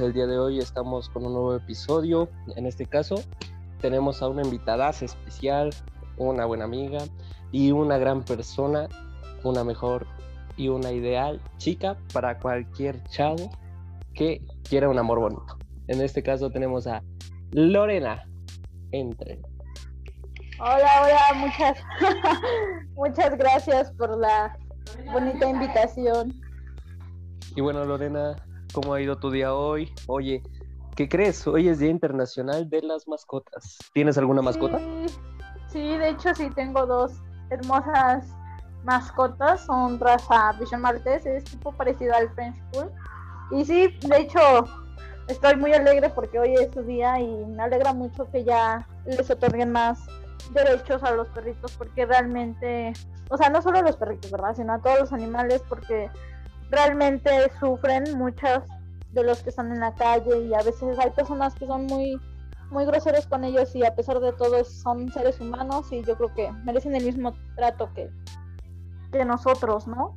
el día de hoy estamos con un nuevo episodio. En este caso, tenemos a una invitada especial, una buena amiga y una gran persona, una mejor y una ideal chica para cualquier chavo que quiera un amor bonito. En este caso tenemos a Lorena. Entre. Hola, hola, muchas, muchas gracias por la bonita invitación. Y bueno, Lorena, ¿cómo ha ido tu día hoy? Oye, ¿qué crees? Hoy es Día Internacional de las Mascotas. ¿Tienes alguna mascota? Sí, de hecho sí tengo dos hermosas mascotas. Son raza Vision Martes, es tipo parecido al French Bull. Y sí, de hecho, estoy muy alegre porque hoy es su día y me alegra mucho que ya les otorguen más derechos a los perritos porque realmente, o sea, no solo a los perritos, ¿verdad? Sino a todos los animales porque realmente sufren muchos de los que están en la calle y a veces hay personas que son muy muy groseros con ellos y a pesar de todo son seres humanos y yo creo que merecen el mismo trato que, que nosotros, ¿no?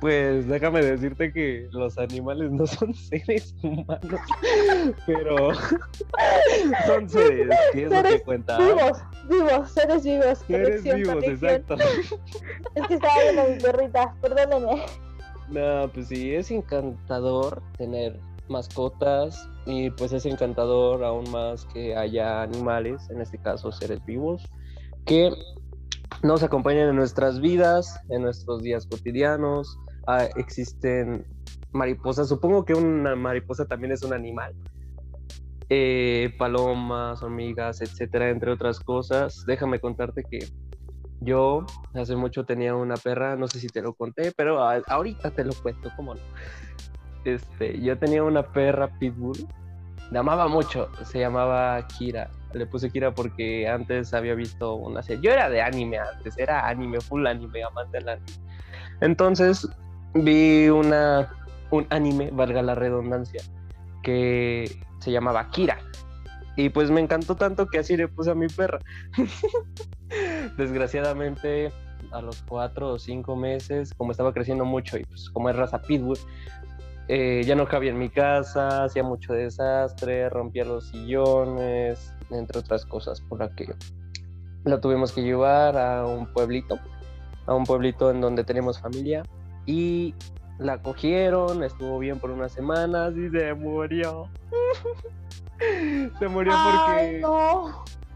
Pues déjame decirte que los animales no son seres humanos, pero son seres, ¿qué es lo que cuenta? Vivos, vivos, seres vivos. Seres vivos, exacto. Es que estaba viendo mi perrita, perdónenme. No, pues sí, es encantador tener mascotas y pues es encantador aún más que haya animales, en este caso seres vivos, que nos acompañan en nuestras vidas, en nuestros días cotidianos. Ah, existen mariposas, supongo que una mariposa también es un animal. Eh, palomas, hormigas, etcétera, entre otras cosas. Déjame contarte que yo hace mucho tenía una perra, no sé si te lo conté, pero ahorita te lo cuento, ¿cómo no? Este, yo tenía una perra pitbull, la amaba mucho, se llamaba Kira. Le puse Kira porque antes había visto una serie. Yo era de anime antes, era anime, full anime, amante del anime. Entonces vi una, un anime, valga la redundancia, que se llamaba Kira. Y pues me encantó tanto que así le puse a mi perra. Desgraciadamente, a los cuatro o cinco meses, como estaba creciendo mucho y pues como es raza pitbull, eh, ya no cabía en mi casa, hacía mucho desastre, rompía los sillones, entre otras cosas, por que la tuvimos que llevar a un pueblito, a un pueblito en donde tenemos familia y la cogieron, estuvo bien por unas semanas y se murió. se murió porque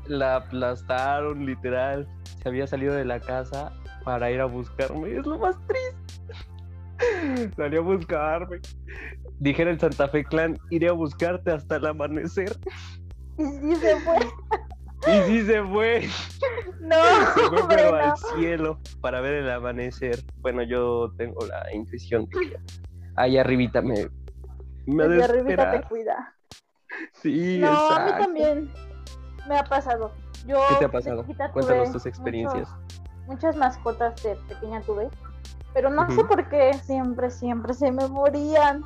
la aplastaron, literal. Se había salido de la casa para ir a buscarme. Es lo más triste. Salió a buscarme. Dijera el Santa Fe Clan, iré a buscarte hasta el amanecer. Y sí se fue. Y sí se fue. No, se fue hombre, pero no. al cielo para ver el amanecer. Bueno, yo tengo la intuición de que ahí arribita me, me Desde arribita te cuida. Sí, No, a mí exacto. también me ha pasado. Yo ¿Qué te ha pasado? Cuéntanos tus experiencias. muchos- muchas mascotas de pequeña tuve, pero no sé por qué siempre, siempre se me morían.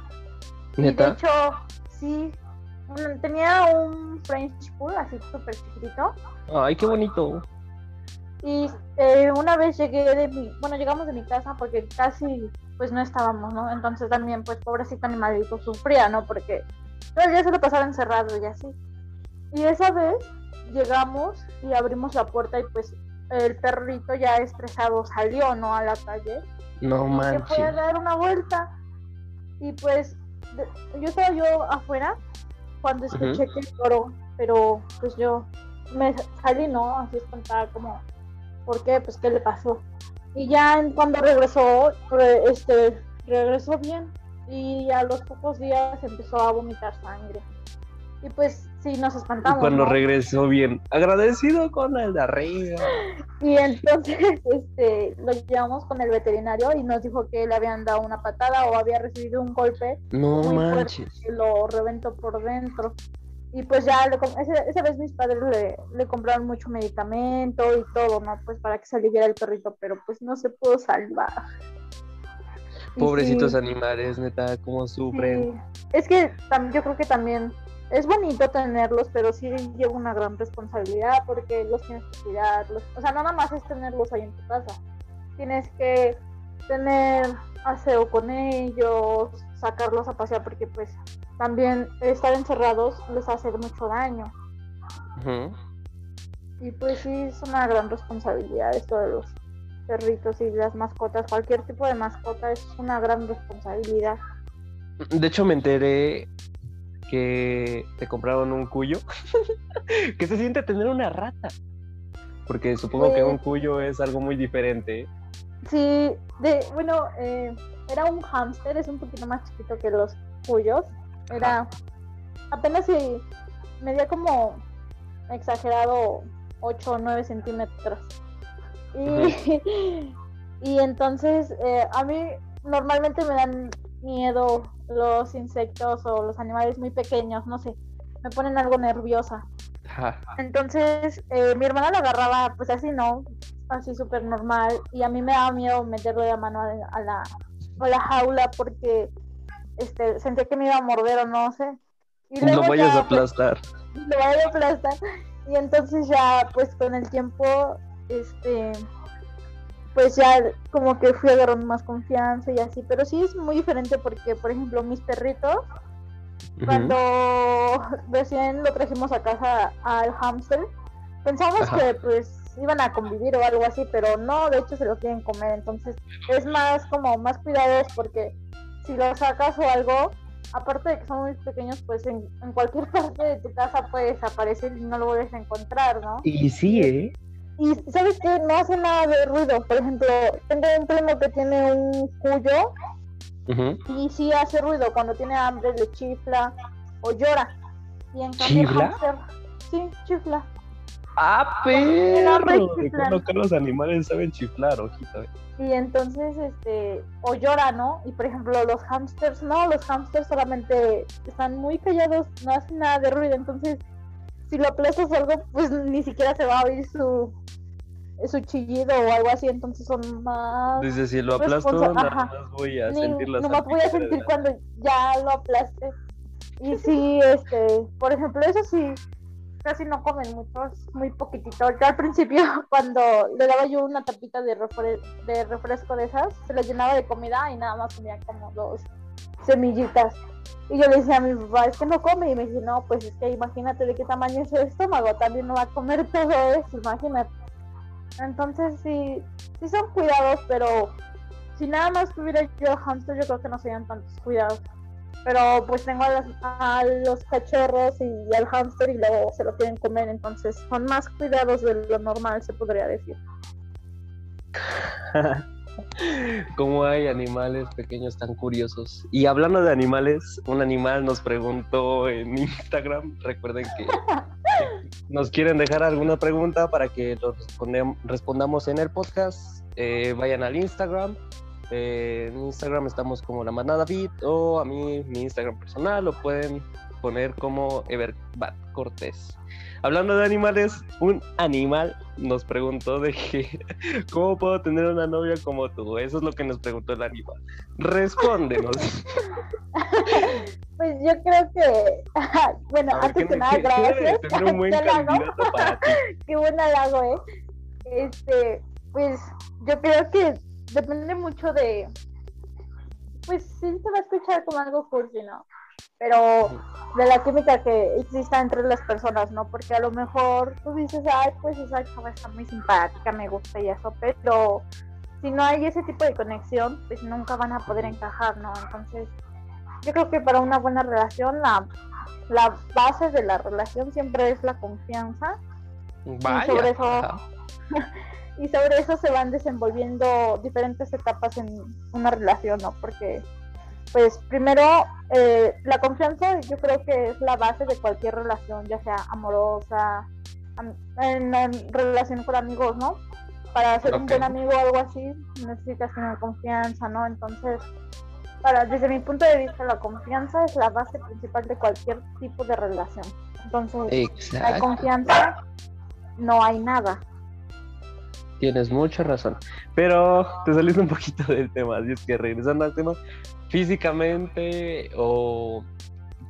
Y de ¿Neta? hecho, sí, tenía un French Bull así súper chiquitito. Ay, qué bonito. Y eh, una vez llegué de mi, bueno, llegamos de mi casa porque casi pues no estábamos, ¿no? Entonces también pues pobrecito animalito sufría, ¿no? Porque todo el día se lo pasaba encerrado y así. Y esa vez llegamos y abrimos la puerta y pues el perrito ya estresado salió, ¿no? A la calle. No y se fue a manches. dar una vuelta. Y pues yo estaba yo afuera cuando escuché que lloró, pero pues yo me salí, ¿no? Así espantada como, ¿por qué? Pues qué le pasó. Y ya cuando regresó, re- este, regresó bien y a los pocos días empezó a vomitar sangre. Y pues sí, nos Y espantamos. cuando ¿no? regresó bien, agradecido con el de arriba. Y entonces este, lo llevamos con el veterinario y nos dijo que le habían dado una patada o había recibido un golpe No muy fuerte manches. que lo reventó por dentro. Y pues ya, le com- ese- esa vez mis padres le, le compraron mucho medicamento y todo, ¿no? Pues para que se aliviara el perrito, pero pues no se pudo salvar. Y Pobrecitos sí, animales, neta, cómo sufren. sí. Es que yo creo que también es bonito tenerlos, pero sí lleva una gran responsabilidad porque los tienes que cuidarlos. O sea, no nada más es tenerlos ahí en tu casa. Tienes que tener aseo con ellos, sacarlos a pasear porque pues también estar encerrados les hace mucho daño. Y pues sí, es una gran responsabilidad esto de los perritos y las mascotas. Cualquier tipo de mascota es una gran responsabilidad. De hecho, me enteré que te compraron un cuyo. que se siente tener una rata. Porque supongo que un cuyo es algo muy diferente. Sí, de, bueno, eh, era un hámster, es un poquito más chiquito que los cuyos. Era apenas si medía como exagerado 8 o 9 centímetros. Y, y entonces eh, a mí normalmente me dan miedo los insectos o los animales muy pequeños, no sé, me ponen algo nerviosa. Entonces eh, mi hermana lo agarraba pues así, ¿no? Así súper normal y a mí me daba miedo meterle la mano a, la, a la jaula porque este, sentía que me iba a morder o no sé. Y lo vayas a pues, aplastar. lo voy a aplastar. Y entonces ya, pues con el tiempo, este, pues ya como que fui agarrando más confianza y así. Pero sí es muy diferente porque, por ejemplo, mis perritos, cuando recién lo trajimos a casa al hamster, pensamos que pues iban a convivir o algo así, pero no, de hecho se lo quieren comer. Entonces es más como más cuidados porque si lo sacas o algo, aparte de que son muy pequeños, pues en, cualquier parte de tu casa puedes aparecer y no lo vuelves a encontrar, ¿no? Y sí, ¿eh? Y sabes que no hace nada de ruido. Por ejemplo, tengo un primo que tiene un cuyo y sí hace ruido. Cuando tiene hambre le chifla o llora. Y en cambio, ¿Chifla? sí, chifla. ¡Ah, perro! Cuando que los animales saben chiflar, ojito. Y entonces, este, o llora, ¿no? Y por ejemplo, los hamsters, no, los hamsters solamente están muy callados, no hacen nada de ruido. Entonces, si lo aplastas algo, pues ni siquiera se va a oír su, su chillido o algo así. Entonces son más. Dice, si lo aplasto, nada más voy a sentir las No más voy a sentir cuando ya lo aplaste. Y sí, este, por ejemplo, eso sí casi no comen muchos, muy poquitito. Yo al principio, cuando le daba yo una tapita de, de refresco de esas, se la llenaba de comida y nada más comía como dos semillitas. Y yo le decía a mi papá, es que no come. Y me dice, no, pues es que imagínate de qué tamaño es el estómago, también no va a comer todo eso, imagínate. Entonces sí, sí son cuidados, pero si nada más tuviera yo hamster, yo creo que no serían tantos cuidados pero pues tengo a, los cachorros y al hámster y luego se lo quieren comer, entonces son más cuidados de lo normal, se podría decir. ¿Cómo hay animales pequeños tan curiosos? Y hablando de animales, un animal nos preguntó en Instagram, recuerden que nos quieren dejar alguna pregunta para que lo respondamos en el podcast, eh, vayan al Instagram, en Instagram estamos como la manada Beat o a mí mi Instagram personal lo pueden poner como Everbat Cortés. Hablando de animales, un animal nos preguntó de que cómo puedo tener una novia como tú. Eso es lo que nos preguntó el animal. Respóndenos. Pues yo creo que, bueno, antes que nada, gracias. Un buen Qué buen halago, ¿eh? Este, pues yo creo que depende mucho de, pues sí se va a escuchar como algo cursi, ¿no? Pero de la química que exista entre las personas, ¿no? Porque a lo mejor tú dices, ay, pues esa chava está muy simpática, me gusta y eso, pero si no hay ese tipo de conexión, pues nunca van a poder encajar, ¿no? Entonces, yo creo que para una buena relación, la, la base de la relación siempre es la confianza. Vaya. Y sobre eso, y sobre eso se van desenvolviendo diferentes etapas en una relación, ¿no? Porque, pues, primero, eh, la confianza yo creo que es la base de cualquier relación, ya sea amorosa, en, relación con amigos, ¿no? Para ser un buen amigo o algo así, necesitas tener confianza, ¿no? Entonces, para, desde mi punto de vista, la confianza es la base principal de cualquier tipo de relación. Entonces, hay confianza, no hay nada. Tienes mucha razón. Pero te saliste un poquito del tema, así es que regresando al tema, físicamente o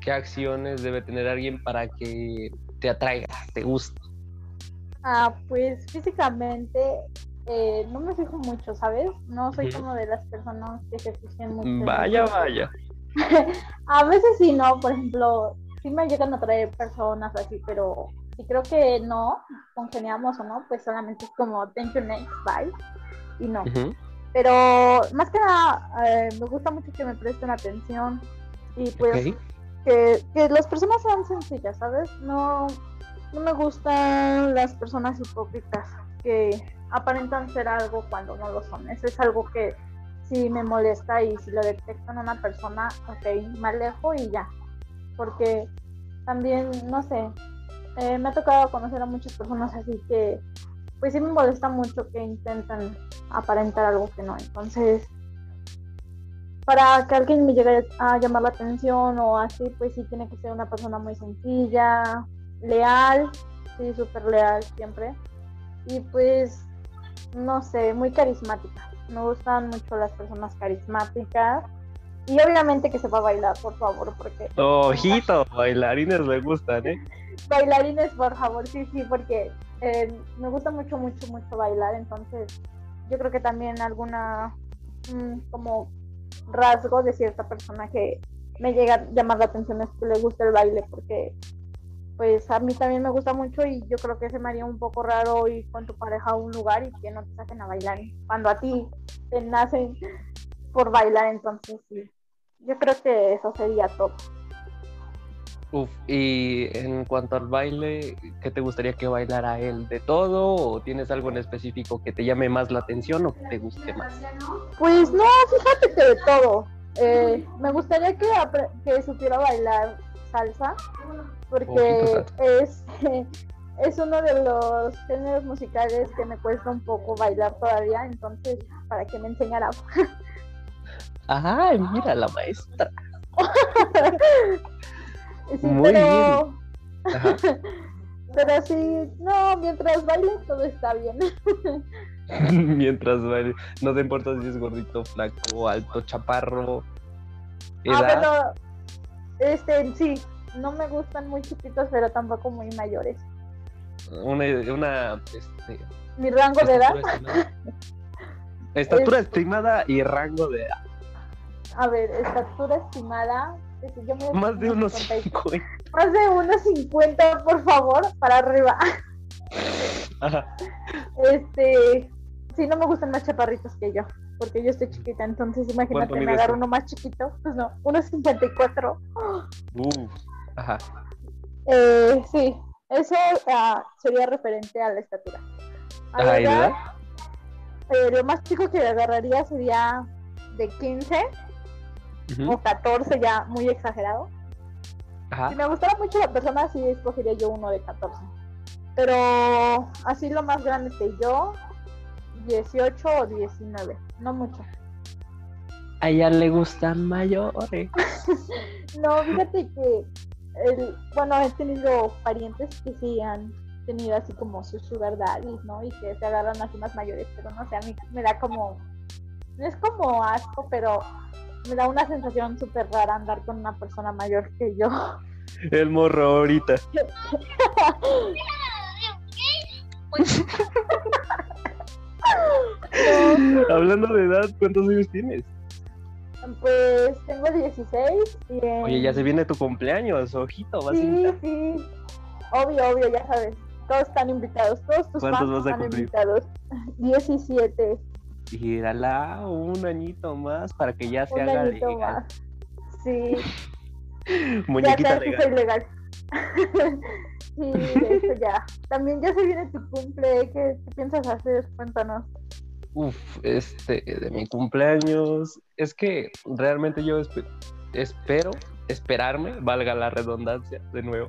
qué acciones debe tener alguien para que te atraiga, te guste. Ah, pues físicamente eh, no me fijo mucho, ¿sabes? No soy como de las personas que se fijan mucho. Vaya, vaya. a veces sí, no, por ejemplo, sí me llegan a traer personas así, pero si creo que no, congeniamos o no, pues solamente es como thank you next, bye, y no. Pero más que nada, eh, me gusta mucho que me presten atención y pues que, que, las personas sean sencillas, ¿sabes? No, no me gustan las personas hipócritas que aparentan ser algo cuando no lo son. Eso es algo que sí me molesta y si lo detecto en una persona, ok, me alejo y ya. Porque también, no sé, eh, me ha tocado conocer a muchas personas así que, pues sí me molesta mucho que intentan aparentar algo que no. Entonces, para que alguien me llegue a llamar la atención o así, pues sí tiene que ser una persona muy sencilla, leal, sí, súper leal siempre. Y pues, no sé, muy carismática me gustan mucho las personas carismáticas y obviamente que se va a bailar, por favor, porque... Ojito, bailarines me gustan, ¿eh? Bailarines, por favor, sí, sí, porque eh, me gusta mucho, mucho, mucho bailar, entonces yo creo que también alguna mm, como rasgo de cierta persona que me llega a llamar la atención es que le gusta el baile, porque pues a mí también me gusta mucho y yo creo que se me haría un poco raro ir con tu pareja a un lugar y que no te saquen a bailar cuando a ti te nacen por bailar, entonces sí. Yo creo que eso sería todo. Uf, y en cuanto al baile, ¿qué te gustaría que bailara él? ¿De todo? ¿O tienes algo en específico que te llame más la atención o que te guste más? Pues no, fíjate que de todo. Eh, me gustaría que, que supiera bailar salsa, porque es, es uno de los géneros musicales que me cuesta un poco bailar todavía, entonces para que me enseñara. Ay, mira la maestra. Muy pero... bien. Pero sí, no, mientras baile todo está bien. mientras baile, no te importa si es gordito, flaco, alto, chaparro. Ah, pero este, sí, no me gustan muy chiquitos, pero tampoco muy mayores. Una, una este, mi rango de edad. Estatura estimada y rango de edad. A ver, estatura estimada. Más de unos 50. Más de unos 50, por favor, para arriba. Este, sí, no me gustan más chaparritos que yo, porque yo estoy chiquita, entonces imagínate me agarro uno más chiquito, pues no, unos 54. Uf. Ajá. Eh, sí, eso uh, sería referente a la estatura. A la edad, eh, lo más chico que agarraría sería de 15 o 14, ya muy exagerado. Ajá. Si me gustara mucho la persona, sí escogería yo uno de 14. Pero así lo más grande que yo, 18 o 19, no mucho. A ella le gustan mayores. no, fíjate que el, bueno, he tenido parientes que sí han tenido así como sus sugar daddies, ¿no? Y que se agarran así más mayores, pero no sé, a mí me da como, no es como asco, pero me da una sensación súper rara andar con una persona mayor que yo. El morro ahorita. Hablando de edad, ¿cuántos años tienes? Pues tengo 16 y Oye, ya se viene tu cumpleaños, ojito, vas sí, Sí, obvio, obvio, ya sabes. Todos están invitados, todos tus ¿Cuántos vas a están invitados. 17. Gírala un añito más para que ya se un haga añito legal. Más. Sí. Muñequita ya legal. legal. sí, eso ya. También ya se viene tu cumple, ¿qué, qué piensas hacer? Cuéntanos. Uf, este, de mi cumpleaños. Es que realmente yo espero esperarme, valga la redundancia, de nuevo,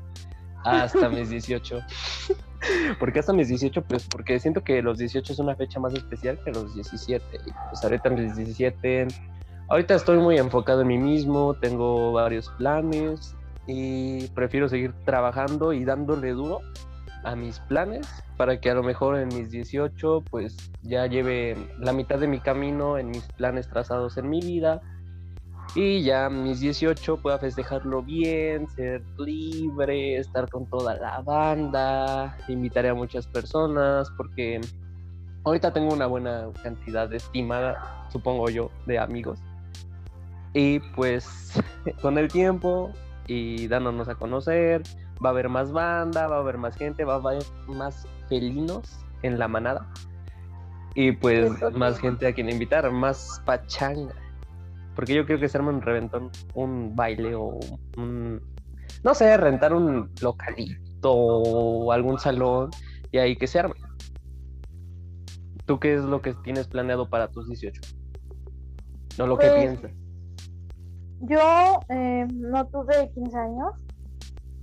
hasta mis 18. porque hasta mis 18? Pues porque siento que los 18 es una fecha más especial que los 17. Y pues ahorita mis 17, ahorita estoy muy enfocado en mí mismo, tengo varios planes y prefiero seguir trabajando y dándole duro a mis planes para que a lo mejor en mis 18 pues ya lleve la mitad de mi camino en mis planes trazados en mi vida y ya mis 18 pueda festejarlo bien, ser libre, estar con toda la banda, invitaré a muchas personas porque ahorita tengo una buena cantidad estimada, supongo yo, de amigos. Y pues con el tiempo y dándonos a conocer, va a haber más banda, va a haber más gente, va a haber más felinos en la manada. Y pues más gente a quien invitar, más pachanga. Porque yo creo que se arma un reventón, un baile o un... No sé, rentar un localito o algún salón y ahí que se arme. ¿Tú qué es lo que tienes planeado para tus 18? No lo que pues, piensas. Yo eh, no tuve 15 años.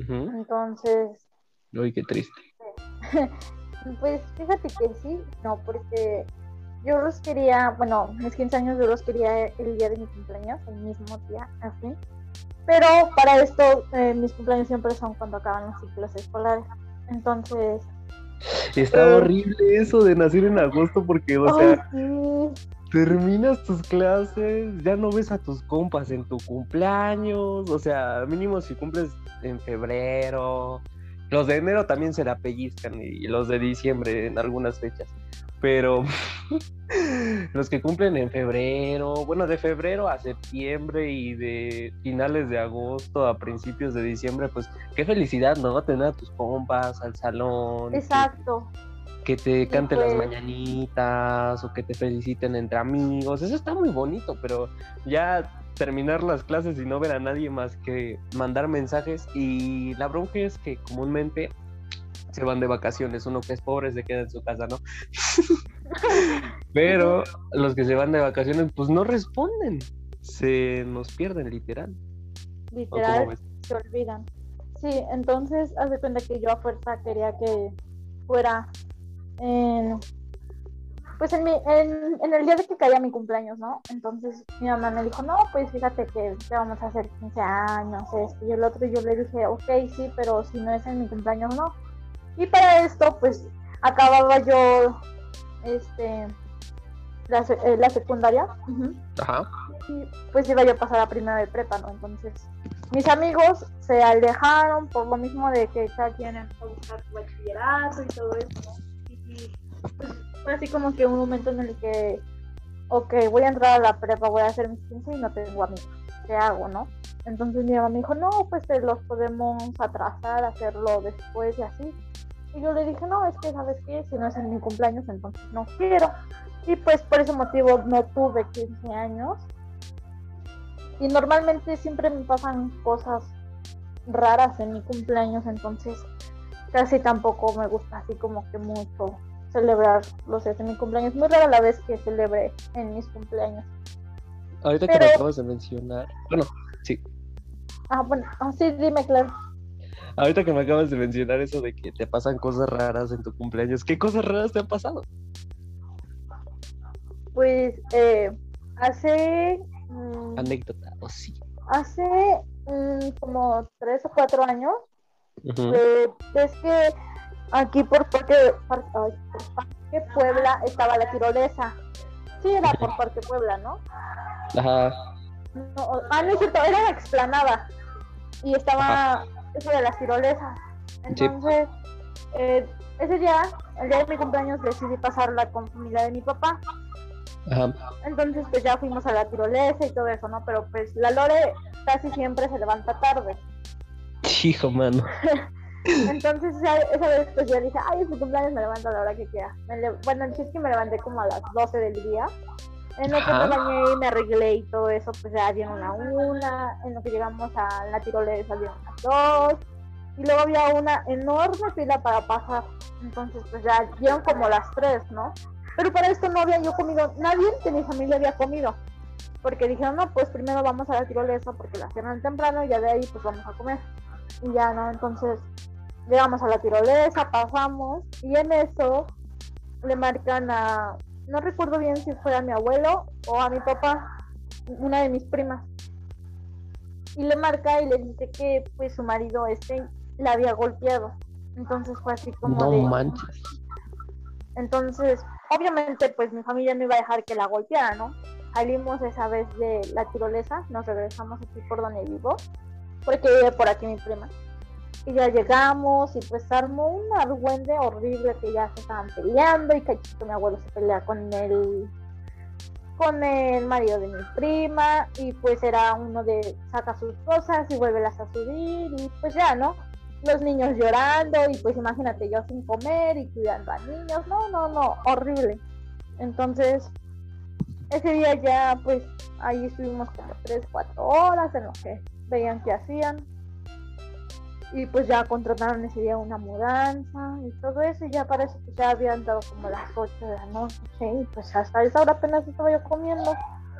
Entonces. Uy, qué triste. pues fíjate que sí, no, porque yo los quería, bueno, mis 15 años yo los quería el día de mi cumpleaños, el mismo día, así. Pero para esto, eh, mis cumpleaños siempre son cuando acaban los ciclos escolares. Entonces. Está eh, horrible eso de nacer en agosto porque, o sea, terminas tus clases, ya no ves a tus compas en tu cumpleaños, o sea, mínimo si cumples en febrero, los de enero también se la pellizcan y los de diciembre en algunas fechas. Pero los que cumplen en febrero, bueno, de febrero a septiembre y de finales de agosto a principios de diciembre, pues qué felicidad, ¿no? Tener a tus compas al salón. Exacto. Que, te canten las pues mañanitas o que te feliciten entre amigos. Eso está muy bonito, pero ya terminar las clases y no ver a nadie más que mandar mensajes. Y la bronca es que comúnmente se van de vacaciones. Uno que es pobre se queda en su casa, ¿no? Pero los que se van de vacaciones, pues no responden. Se nos pierden, literal. Literal, se olvidan. Sí, entonces, haz de cuenta que yo a fuerza quería que fuera en pues en, mi, en, en, el día de que caía mi cumpleaños, ¿no? Entonces mi mamá me dijo, no, pues fíjate que, vamos a hacer 15 años, esto y el otro, y yo le dije, ok, sí, pero si no es en mi cumpleaños, no. Y para esto, pues acababa yo, este, la, eh, la secundaria. Ajá. Y pues iba yo a pasar a primera de prepa, ¿no? Entonces mis amigos se alejaron por lo mismo de que cada quien empezó a buscar su bachillerato y todo eso, ¿no? Y, pues fue así como que un momento en el que, ok, voy a entrar a la prepa, voy a hacer mis 15 y no tengo amigos. ¿Qué hago, no? Entonces mi mamá me dijo, no, pues te los podemos atrasar, hacerlo después y así. Y yo le dije, no, es que, ¿sabes qué? Si no es en mi cumpleaños, entonces no quiero. Y pues por ese motivo no tuve 15 años. Y normalmente siempre me pasan cosas raras en mi cumpleaños, entonces casi tampoco me gusta así como que mucho celebrar los días de mi cumpleaños. Muy rara la vez que celebre en mis cumpleaños. Ahorita que me acabas de mencionar, bueno, sí. Ah, bueno, ah, sí, dime, claro. Ahorita que me acabas de mencionar eso de que te pasan cosas raras en tu cumpleaños, ¿qué cosas raras te han pasado? Pues eh, hace... Mm, Anécdota, o sí. Hace mm, como tres o cuatro años, eh, es que aquí por Parque, por Parque Puebla estaba la tirolesa. Sí, era por Parque Puebla, ¿no? Ajá. No, ah, no es cierto, era la explanada. Y estaba eso de las tirolesas. Entonces, eh, ese día, el día de mi cumpleaños, decidí pasarla con familia de mi papá. Ajá. Entonces, pues ya fuimos a la tirolesa y todo eso, ¿no? Pero pues la Lore casi siempre se levanta tarde. Hijo, mano. Entonces esa, vez pues yo dije, ay, es mi cumpleaños, me levanto a la hora que quiera. bueno, el chiste que me levanté como a las 12 del día. En lo que me bañé y me arreglé y todo eso, pues ya dieron la una. En lo que llegamos a la tirolesa dieron las dos. Y luego había una enorme fila para pasar. Entonces, pues ya dieron como las tres, ¿no? Pero para esto no había yo comido, nadie de mi familia había comido. Porque dijeron, no, pues primero vamos a la tirolesa porque la cierran temprano y ya de ahí pues vamos a comer. Y ya, ¿no? Entonces, llegamos a la tirolesa, pasamos y en eso le marcan a, no recuerdo bien si fue a mi abuelo o a mi papá, una de mis primas. Y le marca y le dice que pues su marido este la había golpeado. Entonces fue así como no de... manches. Entonces, obviamente pues mi familia no iba a dejar que la golpeara, ¿no? Salimos esa vez de la tirolesa, nos regresamos aquí por donde vivo, porque vive por aquí mi prima. Y ya llegamos y pues armó un argüende horrible que ya se estaban peleando y cachito mi abuelo se pelea con el con el marido de mi prima y pues era uno de saca sus cosas y vuélvelas a subir y pues ya, ¿no? Los niños llorando y pues imagínate yo sin comer y cuidando a niños, no, no, no, horrible. Entonces, ese día ya pues ahí estuvimos como 3, 4 horas en lo que veían que hacían y pues ya contrataron ese día una mudanza y todo eso y ya parece que ya habían dado como las 8 de la noche y pues hasta esa hora apenas estaba yo comiendo.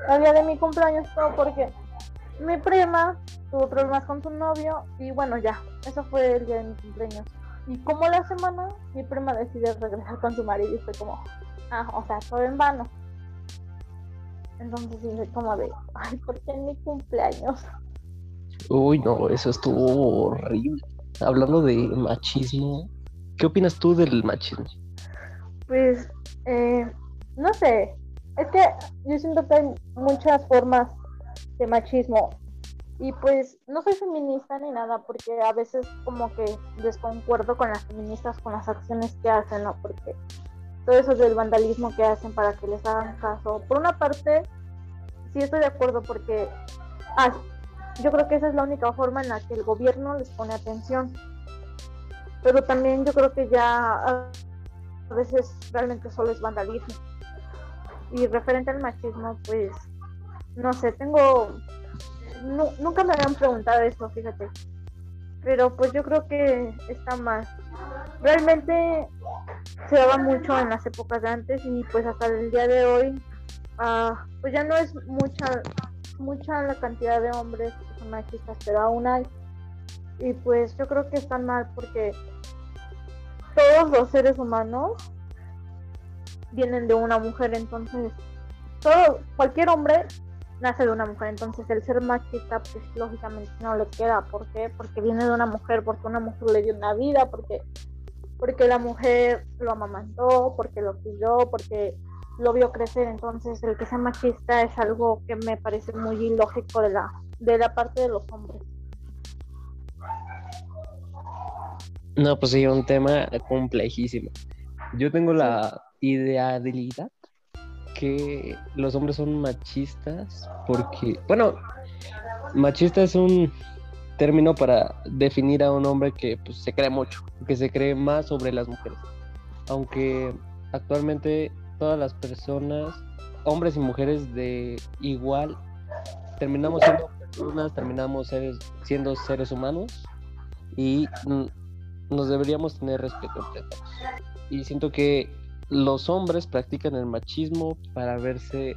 El día de mi cumpleaños todo porque mi prima tuvo problemas con su novio y bueno ya, eso fue el día de mi cumpleaños. Y como la semana mi prima decidió regresar con su marido y fue como ah, o sea, todo en vano entonces dije como de ay, ¿por qué en mi cumpleaños? Uy, no, eso estuvo horrible. Hablando de machismo, ¿qué opinas tú del machismo? Pues, eh, no sé, es que yo siento que hay muchas formas de machismo y pues no soy feminista ni nada porque a veces como que desconcuerdo con las feministas con las acciones que hacen, ¿no? Porque todo eso del vandalismo que hacen para que les hagan caso. Por una parte, sí estoy de acuerdo porque ah, yo creo que esa es la única forma en la que el gobierno les pone atención. Pero también yo creo que ya a veces realmente solo es vandalismo. Y referente al machismo, pues, no sé, tengo... nunca me habían preguntado eso, fíjate. Pero pues yo creo que está mal. Realmente se daba mucho en las épocas de antes y pues hasta el día de hoy, ah, pues ya no es mucha mucha la cantidad de hombres que machistas, pero aún hay. Y pues yo creo que están mal porque todos los seres humanos vienen de una mujer, entonces todo cualquier hombre nace de una mujer, entonces el ser machista pues lógicamente no le queda, ¿por qué? Porque viene de una mujer, porque una mujer le dio una vida, porque porque la mujer lo amamantó, porque lo cuidó, porque lo vio crecer, entonces el que sea machista es algo que me parece muy ilógico de la, de la parte de los hombres. No, pues sí, un tema complejísimo. Yo tengo la idealidad que los hombres son machistas porque, bueno, machista es un término para definir a un hombre que pues, se cree mucho, que se cree más sobre las mujeres. Aunque actualmente todas las personas, hombres y mujeres de igual, terminamos siendo personas, terminamos siendo seres humanos y nos deberíamos tener respeto entre todos. Y siento que los hombres practican el machismo para verse,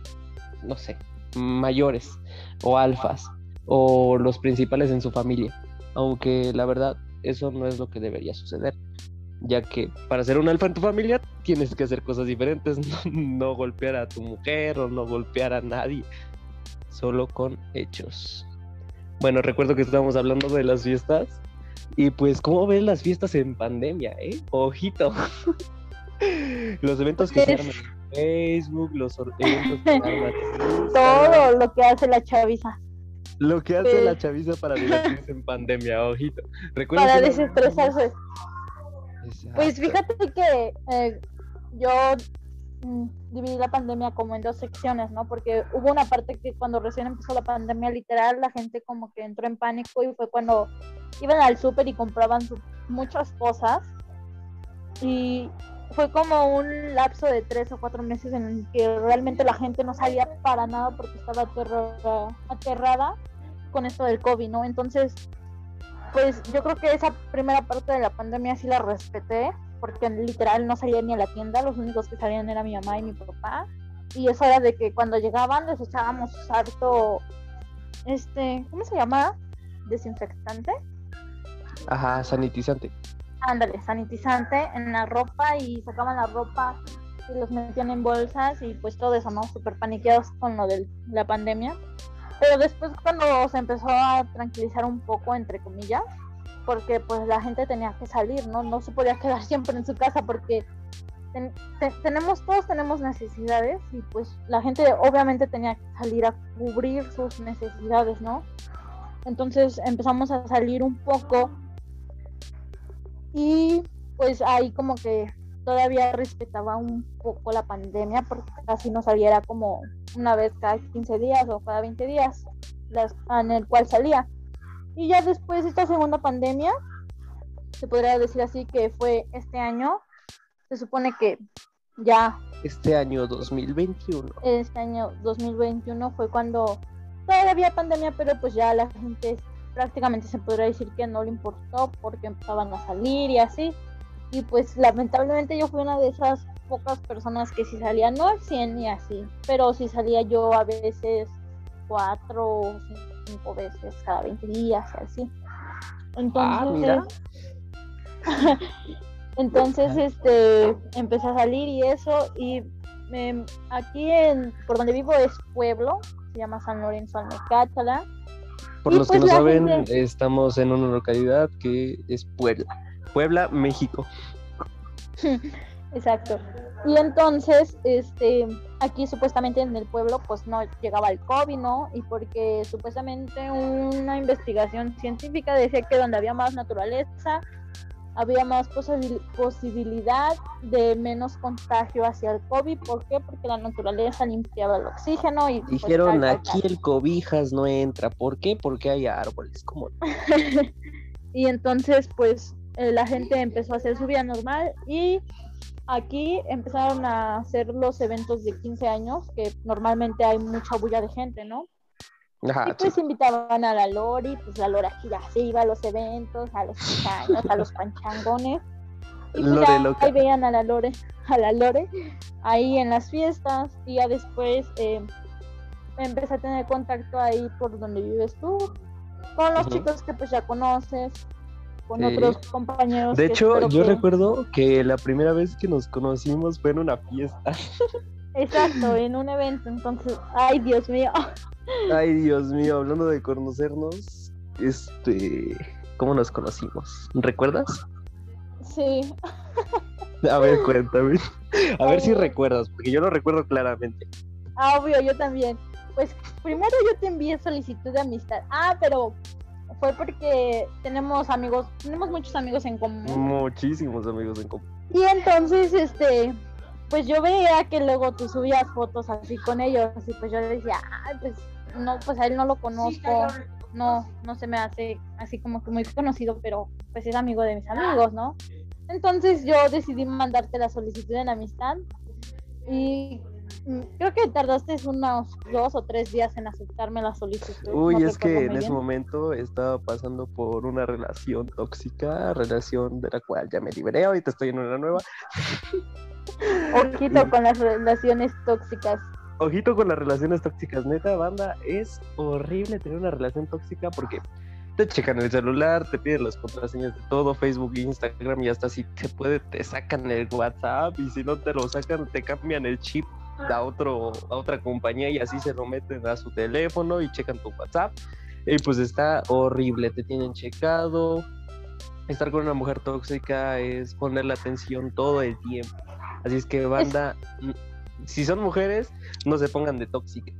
no sé, mayores o alfas o los principales en su familia, aunque la verdad eso no es lo que debería suceder ya que para ser un alfa en tu familia tienes que hacer cosas diferentes, no, golpear a tu mujer o no golpear a nadie, solo con hechos. Bueno, recuerdo que estábamos hablando de las fiestas y pues cómo ves las fiestas en pandemia, ¿eh? Ojito. los eventos que se arman en Facebook, los eventos que se arman en Todo lo que hace la chaviza. Lo que hace la chaviza para divertirse en pandemia, ojito. para desestresarse. Pues fíjate que eh, yo mm, dividí la pandemia como en dos secciones, ¿no? Porque hubo una parte que cuando recién empezó la pandemia, literal, la gente como que entró en pánico y fue cuando iban al súper y compraban muchas cosas. Y fue como un lapso de tres o cuatro meses en el que realmente la gente no salía para nada porque estaba aterrada con esto del COVID, ¿no? Entonces pues yo creo que esa primera parte de la pandemia sí la respeté, porque literal no salía ni a la tienda, los únicos que salían eran mi mamá y mi papá. Y eso era de que cuando llegaban les echábamos harto, este, ¿cómo se llama? Desinfectante. Ajá, sanitizante. Ándale, sanitizante en la ropa y sacaban la ropa y los metían en bolsas y pues todo eso, ¿no? Súper paniqueados con lo de la pandemia. Pero después cuando se empezó a tranquilizar un poco, entre comillas, porque pues la gente tenía que salir, ¿no? No se podía quedar siempre en su casa porque tenemos, todos tenemos necesidades y pues la gente obviamente tenía que salir a cubrir sus necesidades, ¿no? Entonces empezamos a salir un poco y pues ahí como que todavía respetaba un poco la pandemia porque casi no saliera como una vez cada 15 días o cada 20 días las, en el cual salía. Y ya después de esta segunda pandemia, se podría decir así que fue este año, se supone que ya... Este año 2021. Este año 2021 fue cuando todavía había pandemia, pero pues ya la gente prácticamente se podría decir que no le importó porque empezaban a salir y así. Y pues lamentablemente yo fui una de esas pocas personas que si salía no al 100 y así, pero si salía yo a veces cuatro o cinco veces cada 20 días y así. Entonces, ah, entonces este empecé a salir y eso y aquí en por donde vivo es pueblo, se llama San Lorenzo Almecátala. Por los que pues no saben, estamos en una localidad que es Puebla. Puebla, México. Exacto. Y entonces, este, aquí supuestamente en el pueblo, pues no llegaba el COVID, ¿no? Y porque supuestamente una investigación científica decía que donde había más naturaleza, había más posibilidad de menos contagio hacia el COVID. ¿Por qué? Porque la naturaleza limpiaba el oxígeno y... Pues, Dijeron, aquí el cobijas no entra. ¿Por qué? Porque hay árboles. ¿Cómo? y entonces, pues, eh, la gente empezó a hacer su vida normal y aquí empezaron a hacer los eventos de 15 años, que normalmente hay mucha bulla de gente, ¿no? y pues invitaban a la Lori, pues la Lora aquí ya se iba a los eventos, a los años, a los panchangones. Y pues ahí veían a la Lore, a la Lore, ahí en las fiestas, y ya después eh, empecé a tener contacto ahí por donde vives tú, con los chicos que pues ya conoces, con otros compañeros. De hecho, yo recuerdo que la primera vez que nos conocimos fue en una fiesta. Exacto, en un evento, entonces, ay Dios mío. Ay Dios mío, hablando de conocernos, este, ¿cómo nos conocimos? ¿Recuerdas? Sí. A ver, cuéntame. A ver si recuerdas, porque yo lo recuerdo claramente. Ah, obvio, yo también. Pues primero yo te envié solicitud de amistad. Ah, pero fue porque tenemos amigos, tenemos muchos amigos en común. Muchísimos amigos en común. Y entonces, este, pues yo veía que luego tú subías fotos así con ellos, y pues yo decía, ay, pues no, pues a él no lo conozco, no, no se me hace así como que muy conocido, pero pues es amigo de mis amigos, ¿no? Entonces yo decidí mandarte la solicitud de amistad y creo que tardaste unos dos o tres días en aceptarme la solicitud. Uy, es que en ese momento estaba pasando por una relación tóxica, relación de la cual ya me liberé, ahorita estoy en una nueva. Ojito con las relaciones tóxicas. Ojito con las relaciones tóxicas, neta, banda, es horrible tener una relación tóxica porque te checan el celular, te piden las contraseñas de todo, Facebook, Instagram y hasta si te puede, te sacan el WhatsApp y si no te lo sacan, te cambian el chip a, otro, a otra compañía y así se lo meten a su teléfono y checan tu WhatsApp. Y pues está horrible, te tienen checado. Estar con una mujer tóxica es ponerle atención todo el tiempo. Así es que banda, si son mujeres, no se pongan de tóxica.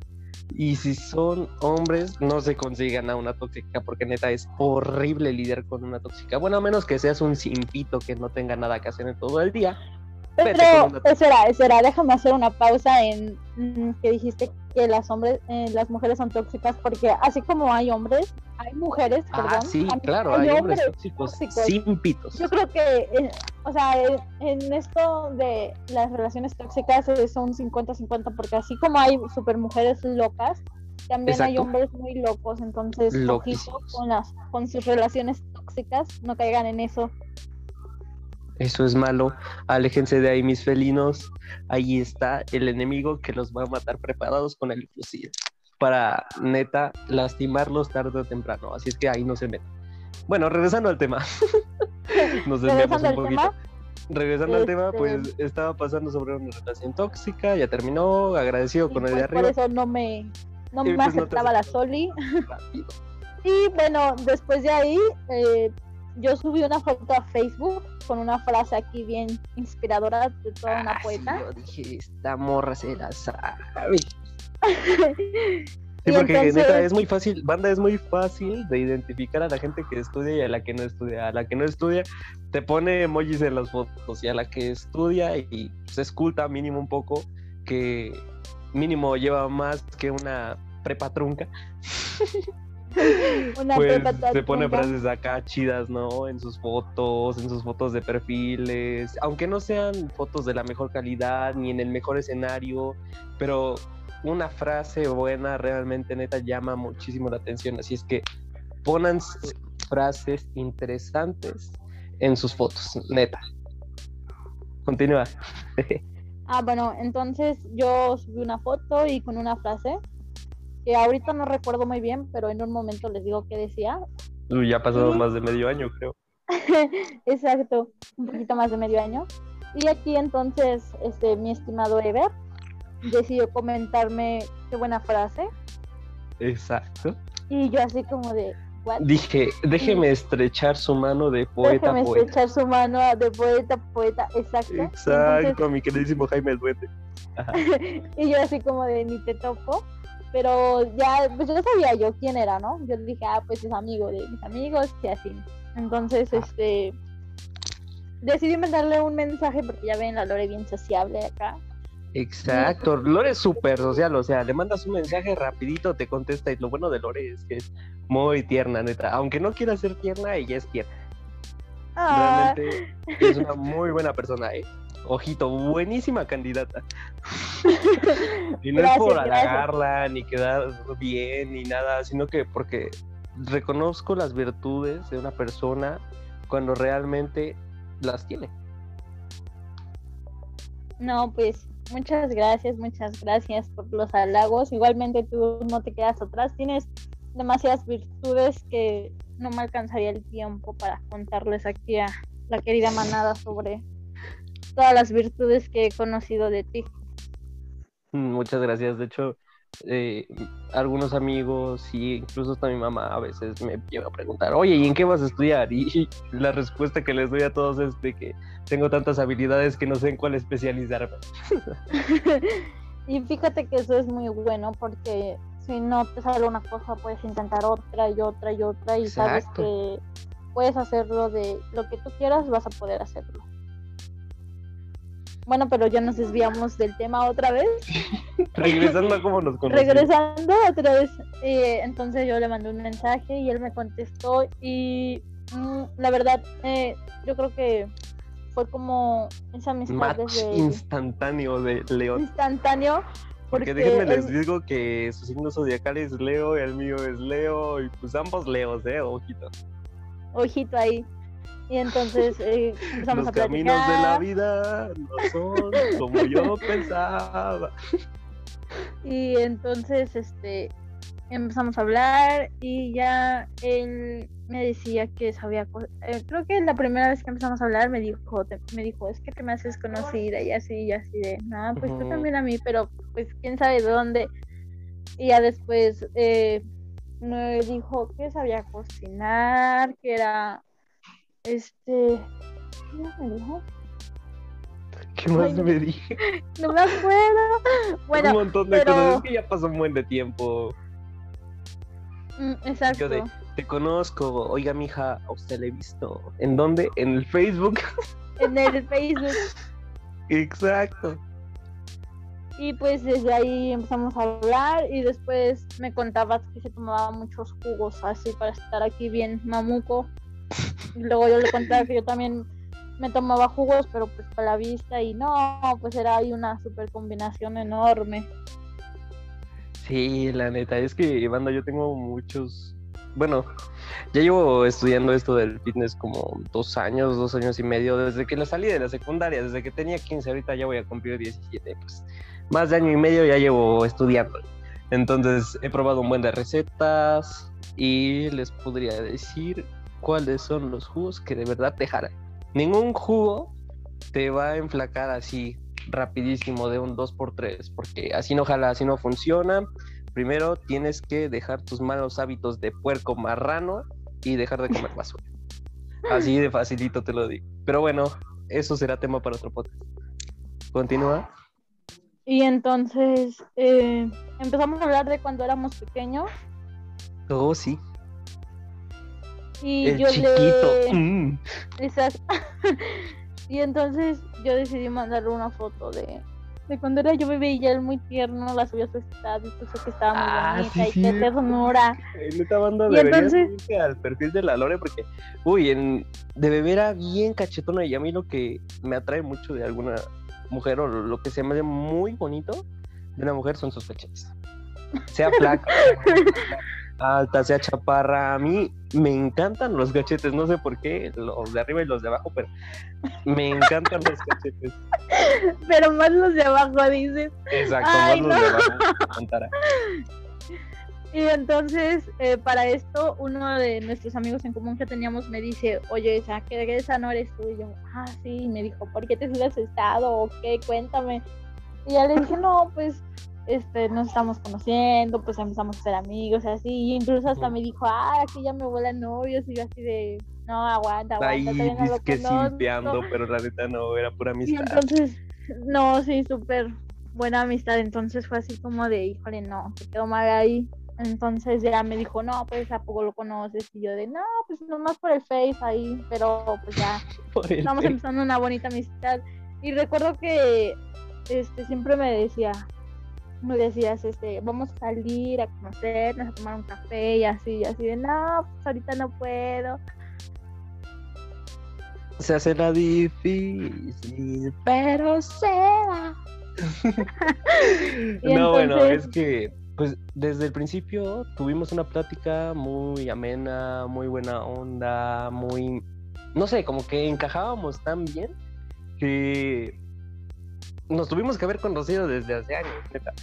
Y si son hombres, no se consigan a una tóxica, porque neta es horrible lidiar con una tóxica. Bueno, a menos que seas un simpito que no tenga nada que hacer en todo el día. Pero, espera, espera, déjame hacer una pausa en mm, que dijiste que las hombres, eh, las mujeres son tóxicas, porque así como hay hombres, hay mujeres, ah, perdón. sí, claro, hay, hombres, tóxicos, sin pitos. Yo creo que, eh, o sea, en esto de las relaciones tóxicas es un 50-50, porque así como hay super mujeres locas, también hay hombres muy locos, entonces, con, las, con sus relaciones tóxicas, no caigan en eso. Eso es malo. Aléjense de ahí, mis felinos. Ahí está el enemigo que los va a matar preparados con el fusil. Para neta lastimarlos tarde o temprano. Así es que ahí no se meten. Bueno, regresando al tema. Nos desviamos un poquito. Regresando al tema, pues este estaba pasando sobre una relación tóxica, ya terminó, agradecido con el de pues, arriba. Por eso no me, no me pues, aceptaba la Soli. y bueno, después de ahí, eh, yo subí una foto a Facebook con una frase aquí bien inspiradora de toda una ah, poeta. yo dije, esta morra se la sabe. Sí, porque neta es muy fácil, banda es muy fácil de identificar a la gente que estudia y a la que no estudia. A la que no estudia te pone emojis en las fotos y a la que estudia y se esculta mínimo un poco, que mínimo lleva más que una prepa trunca. Una pues se pone frases acá chidas, ¿no? En sus fotos, en sus fotos de perfiles, aunque no sean fotos de la mejor calidad ni en el mejor escenario, pero una frase buena realmente neta llama muchísimo la atención, así es que ponan frases interesantes en sus fotos, neta. Continúa. ah, bueno, entonces yo subí una foto y con una frase que ahorita no recuerdo muy bien, pero en un momento les digo qué decía. ya ha pasado más de medio año, creo. Exacto, un poquito más de medio año. Y aquí entonces, este, mi estimado Ever decidió comentarme qué buena frase. Exacto. Y yo así como de, Dije, déjeme estrechar su mano de poeta déjeme estrechar su mano de poeta poeta, exacto. Exacto, mi queridísimo Jaime el Duende. y yo así como de, ni te topo pero ya, pues yo sabía yo quién era, ¿no? Yo dije, ah, pues es amigo de mis amigos y así. Entonces, ah. este, decidí mandarle un mensaje porque ya ven la Lore bien sociable acá. Exacto, Lore es súper social, o sea, le mandas un mensaje rapidito, te contesta y lo bueno de Lore es que es muy tierna, neta. Aunque no quiera ser tierna, ella es tierna. Ah. Realmente es una muy buena persona, ¿eh? Ojito, buenísima candidata. y no es por halagarla, ni quedar bien, ni nada, sino que porque reconozco las virtudes de una persona cuando realmente las tiene. No, pues muchas gracias, muchas gracias por los halagos. Igualmente tú no te quedas atrás, tienes demasiadas virtudes que no me alcanzaría el tiempo para contarles aquí a la querida manada sobre todas las virtudes que he conocido de ti. Mm, muchas gracias. De hecho, eh, algunos amigos y incluso hasta mi mamá a veces me llega a preguntar, oye, ¿y en qué vas a estudiar? Y, la respuesta que les doy a todos es de que tengo tantas habilidades que no sé en cuál especializarme. y fíjate que eso es muy bueno porque si no te sale una cosa, puedes intentar otra y otra y otra y sabes que puedes hacerlo de lo que tú quieras, vas a poder hacerlo. Bueno, pero ya nos desviamos del tema otra vez. Regresando a cómo nos conocimos. Regresando otra vez. Eh, entonces yo le mandé un mensaje y él me contestó y mm, la verdad, eh, yo creo que fue como esa amistad Match instantáneo de León. Instantáneo. Porque, déjenme les digo que su signo zodiacal es Leo y el mío es Leo y pues ambos Leos, eh, ojito. Ojito ahí. Y entonces eh, empezamos Los caminos de la vida no son como yo pensaba. Y entonces este empezamos a hablar y ya él me decía que sabía eh, creo que la primera vez que empezamos a hablar me dijo me dijo es que te me haces conocida y así y así de nada pues tú también a mí pero pues quién sabe de dónde y ya después eh, me dijo que sabía cocinar que era este. ¿Qué más me dijo? ¿Qué más me dije? No me acuerdo. Bueno, un montón de cosas. Es que ya pasó un buen de tiempo. Mm, exacto. te conozco. Oiga, mija, ¿a usted le he visto? ¿En dónde? En el Facebook. En el Facebook. Exacto. Y pues desde ahí empezamos a hablar y después me contabas que se tomaba muchos jugos así para estar aquí bien mamuco. Luego yo le contaba que yo también me tomaba jugos, pero pues para la vista y no, pues era ahí una super combinación enorme. Sí, la neta, es que banda, yo tengo muchos, bueno, ya llevo estudiando esto del fitness como dos años, dos años y medio, desde que la salí de la secundaria, desde que tenía 15, ahorita ya voy a cumplir 17, pues más de año y medio ya llevo estudiando. Entonces he probado un buen de recetas y les podría decir cuáles son los jugos que de verdad te jalan. Ningún jugo te va a enflacar así rapidísimo de un 2x3, porque así no jala, así no funciona. Primero tienes que dejar tus malos hábitos de puerco marrano y dejar de comer basura. Así de facilito te lo digo. Pero bueno, eso será tema para otro podcast. Continúa. Y entonces eh, empezamos a hablar de cuando éramos pequeños. Oh, sí. Y El yo chiquito. le. Mm. Esas- y entonces yo decidí mandarle una foto de, de cuando era yo bebé y ya él muy tierno la subió a su estado y puso que estaba muy Ah, bonita sí, y sí. qué ternura. En esta banda Y entonces- al perfil de la Lore porque, uy, en, de bebé era bien cachetona y a mí lo que me atrae mucho de alguna mujer o lo que se me hace muy bonito de una mujer son sus cachetes. Sea flaca, alta, sea chaparra, a mí me encantan los cachetes, no sé por qué, los de arriba y los de abajo, pero me encantan los cachetes. Pero más los de abajo dices. Exacto, Ay, más los de abajo. Y entonces, eh, para esto, uno de nuestros amigos en común que teníamos me dice, oye, esa, que esa no eres tú. Y yo, ah, sí. Y me dijo, ¿por qué te subes estado? ¿O qué? Cuéntame. Y ya le dije, no, pues, este, nos estamos conociendo, pues empezamos a ser amigos, así. Y incluso hasta me dijo, ah, aquí ya me vuelan novios. Y yo así de, no, aguanta, aguanta. Ahí todavía no lo que conozco". simpeando, pero la neta no, era pura Y amistad. entonces, no, sí, súper buena amistad. Entonces fue así como de, híjole, no, se quedó mal ahí. Entonces ya me dijo, no, pues ¿a poco lo conoces? Y yo de, no, pues nomás por el Face ahí, pero pues ya estamos empezando una bonita amistad. Y recuerdo que este siempre me decía, me decías, este, vamos a salir a conocernos, a tomar un café y así, y así de, no, pues ahorita no puedo. Se hace la difícil, pero se va. Y no, bueno, es que pues desde el principio tuvimos una plática muy amena, muy buena onda, muy no sé, como que encajábamos tan bien que nos tuvimos que haber conocido desde hace años, neta.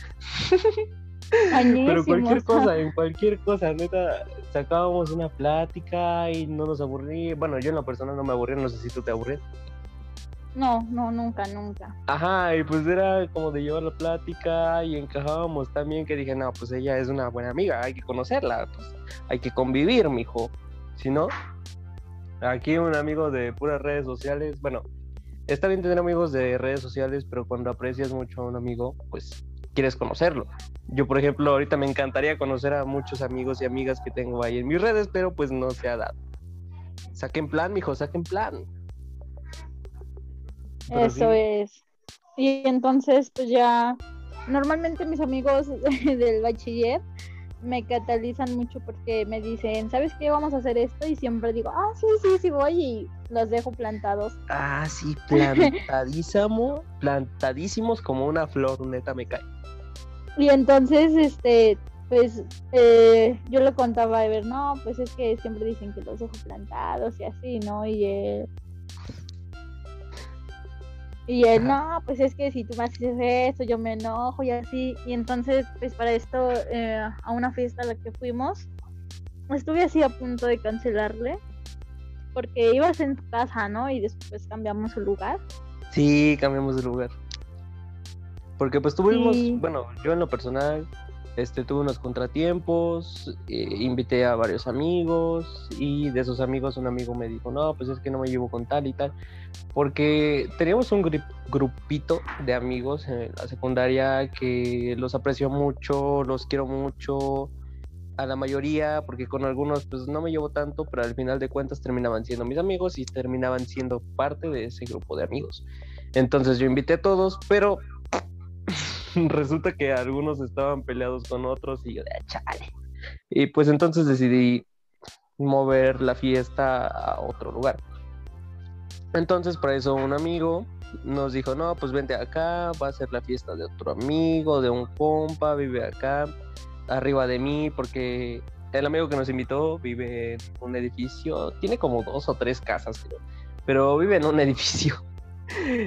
Pero cualquier cosa, en cualquier cosa, neta, sacábamos una plática y no nos aburría. Bueno, yo en la persona no me aburría, no sé si tú te aburres. No, no, nunca, nunca. Ajá, y pues era como de llevar la plática y encajábamos también que dije, no, pues ella es una buena amiga, hay que conocerla, pues hay que convivir, mijo. Si no, aquí un amigo de puras redes sociales, bueno, está bien tener amigos de redes sociales, pero cuando aprecias mucho a un amigo, pues quieres conocerlo. Yo, por ejemplo, ahorita me encantaría conocer a muchos amigos y amigas que tengo ahí en mis redes, pero pues no se ha dado. Saquen plan, mijo, saquen plan. Pero Eso sí. es. Y entonces, pues ya, normalmente mis amigos del bachiller me catalizan mucho porque me dicen, ¿sabes qué? Vamos a hacer esto y siempre digo, ah, sí, sí, sí voy y los dejo plantados. Ah, sí, plantadísimo, plantadísimos como una flor, neta me cae. Y entonces, este, pues eh, yo le contaba a Ever, no, pues es que siempre dicen que los dejo plantados y así, ¿no? Y él... Y él, no, pues es que si tú me haces eso, yo me enojo y así. Y entonces, pues para esto, eh, a una fiesta a la que fuimos, estuve así a punto de cancelarle, porque ibas en tu casa, ¿no? Y después cambiamos el lugar. Sí, cambiamos de lugar. Porque pues tuvimos, Sí. bueno, yo en lo personal, este, tuve unos contratiempos, eh, invité a varios amigos y de esos amigos un amigo me dijo, no, pues es que no me llevo con tal y tal, porque teníamos un grupito de amigos en la secundaria que los aprecio mucho, los quiero mucho, a la mayoría, porque con algunos pues no me llevo tanto, pero al final de cuentas terminaban siendo mis amigos y terminaban siendo parte de ese grupo de amigos. Entonces yo invité a todos, pero resulta que algunos estaban peleados con otros y yo de "Ah, chale. Y pues entonces decidí mover la fiesta a otro lugar. Entonces para eso un amigo nos dijo, no, pues vente acá, va a ser la fiesta de otro amigo, de un compa, vive acá, arriba de mí, porque el amigo que nos invitó vive en un edificio, tiene como dos o tres casas, pero vive en un edificio.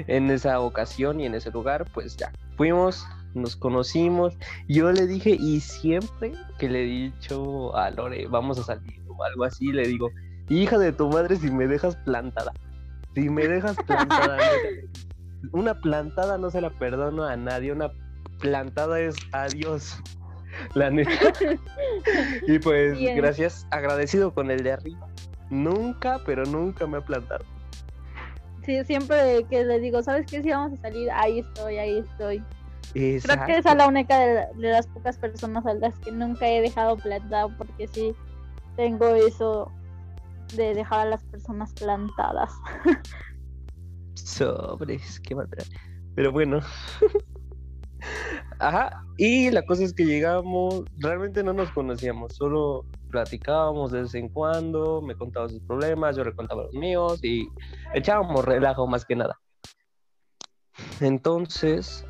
En esa ocasión y en ese lugar, pues ya fuimos, nos conocimos. Yo le dije, y siempre que le he dicho a Lore, vamos a salir o algo así, le digo, hija de tu madre, si me dejas plantada, si me dejas plantada, una plantada no se la perdono a nadie, una plantada es adiós, la neta. y pues Bien. gracias, agradecido con el de arriba. Nunca, pero nunca me ha plantado. Sí, siempre que le digo, ¿sabes qué? Si vamos a salir, ahí estoy, ahí estoy. Creo que esa es la única de, las pocas personas a las que nunca he dejado plantado porque sí tengo eso de dejar a las personas plantadas. Sobres, qué mal. Pero bueno. Ajá, y la cosa es que llegamos, realmente no nos conocíamos, solo platicábamos de vez en cuando, me contaba sus problemas, yo le contaba los míos y echábamos relajo más que nada. Entonces,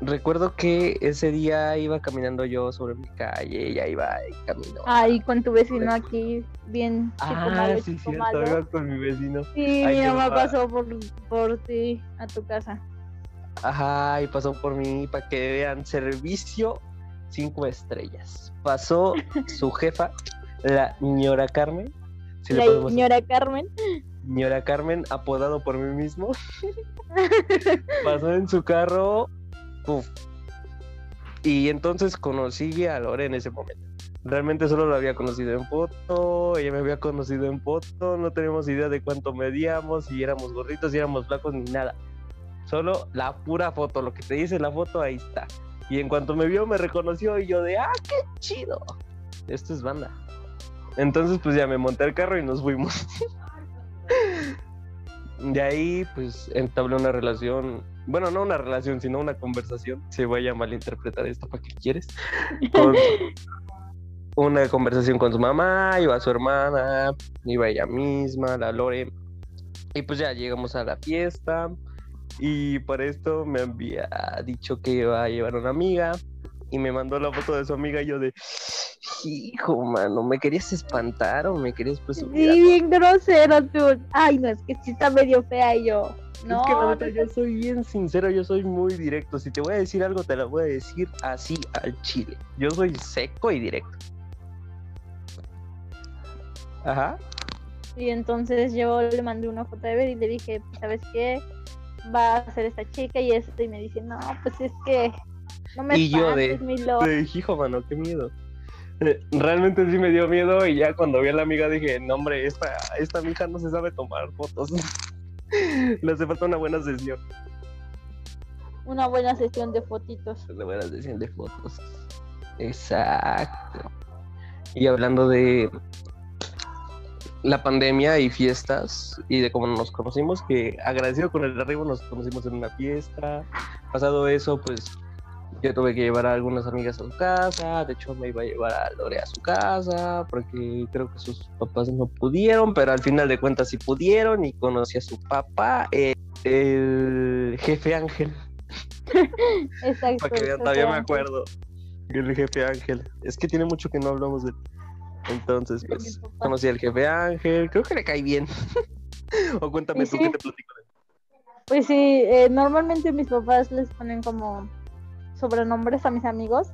recuerdo que ese día iba caminando yo sobre mi calle, ella iba en camino. Ay, con tu vecino aquí, bien ah, sí, cierto, iba con mi vecino. Sí, mi mamá pasó por, por ti a tu casa. Ajá, y pasó por mí para que vean servicio cinco estrellas. Pasó su jefa, la señora Carmen. la señora Carmen. Señora Carmen, apodado por mí mismo. pasó en su carro. Y entonces conocí a Lore en ese momento. Realmente solo lo había conocido en foto, ella me había conocido en foto, no teníamos idea de cuánto medíamos, si éramos gorritos, si éramos flacos, ni nada. Solo la pura foto, lo que te dice la foto, ahí está. Y en cuanto me vio, me reconoció y yo de, ah, qué chido. Esto es banda. Entonces, pues ya me monté al carro y nos fuimos. de ahí, pues entablé una relación. Bueno, no una relación, sino una conversación. Se vaya a malinterpretar esto para que quieres. una conversación con su mamá, iba su hermana, iba ella misma, la Lore. Y pues ya llegamos a la fiesta. Y para esto me había dicho que iba a llevar una amiga y me mandó la foto de su amiga y yo de, hijo, mano, ¿me querías espantar o me querías pues Sí, bien grosero tú. Ay, no, es que sí está medio fea y yo. No, es que la verdad yo soy bien sincero, yo soy muy directo. Si te voy a decir algo, te lo voy a decir así al chile. Yo soy seco y directo. Ajá. Y entonces yo le mandé una foto de ver y le dije, ¿sabes qué? Va a ser esta chica y esto y me dice, no, pues es que no me Y yo de, de, hijo, mano, qué miedo. Eh, realmente sí me dio miedo y ya cuando vi a la amiga dije, no hombre, esta, esta mija no se sabe tomar fotos. Le hace falta una buena sesión. Una buena sesión de fotitos. Una buena sesión de fotos. Exacto. Y hablando de la pandemia y fiestas y de cómo nos conocimos, que agradecido con el arribo nos conocimos en una fiesta. Pasado eso, pues yo tuve que llevar a algunas amigas a su casa, de hecho me iba a llevar a Lore a su casa, porque creo que sus papás no pudieron, pero al final de cuentas sí pudieron y conocí a su papá, el, jefe Ángel. Exacto. Para que todavía me acuerdo. El jefe Ángel. Es que tiene mucho que no hablamos de entonces, pues, conocí al jefe Ángel, creo que le cae bien. o cuéntame tú qué te platico Pues sí, eh, normalmente mis papás les ponen como sobrenombres a mis amigos.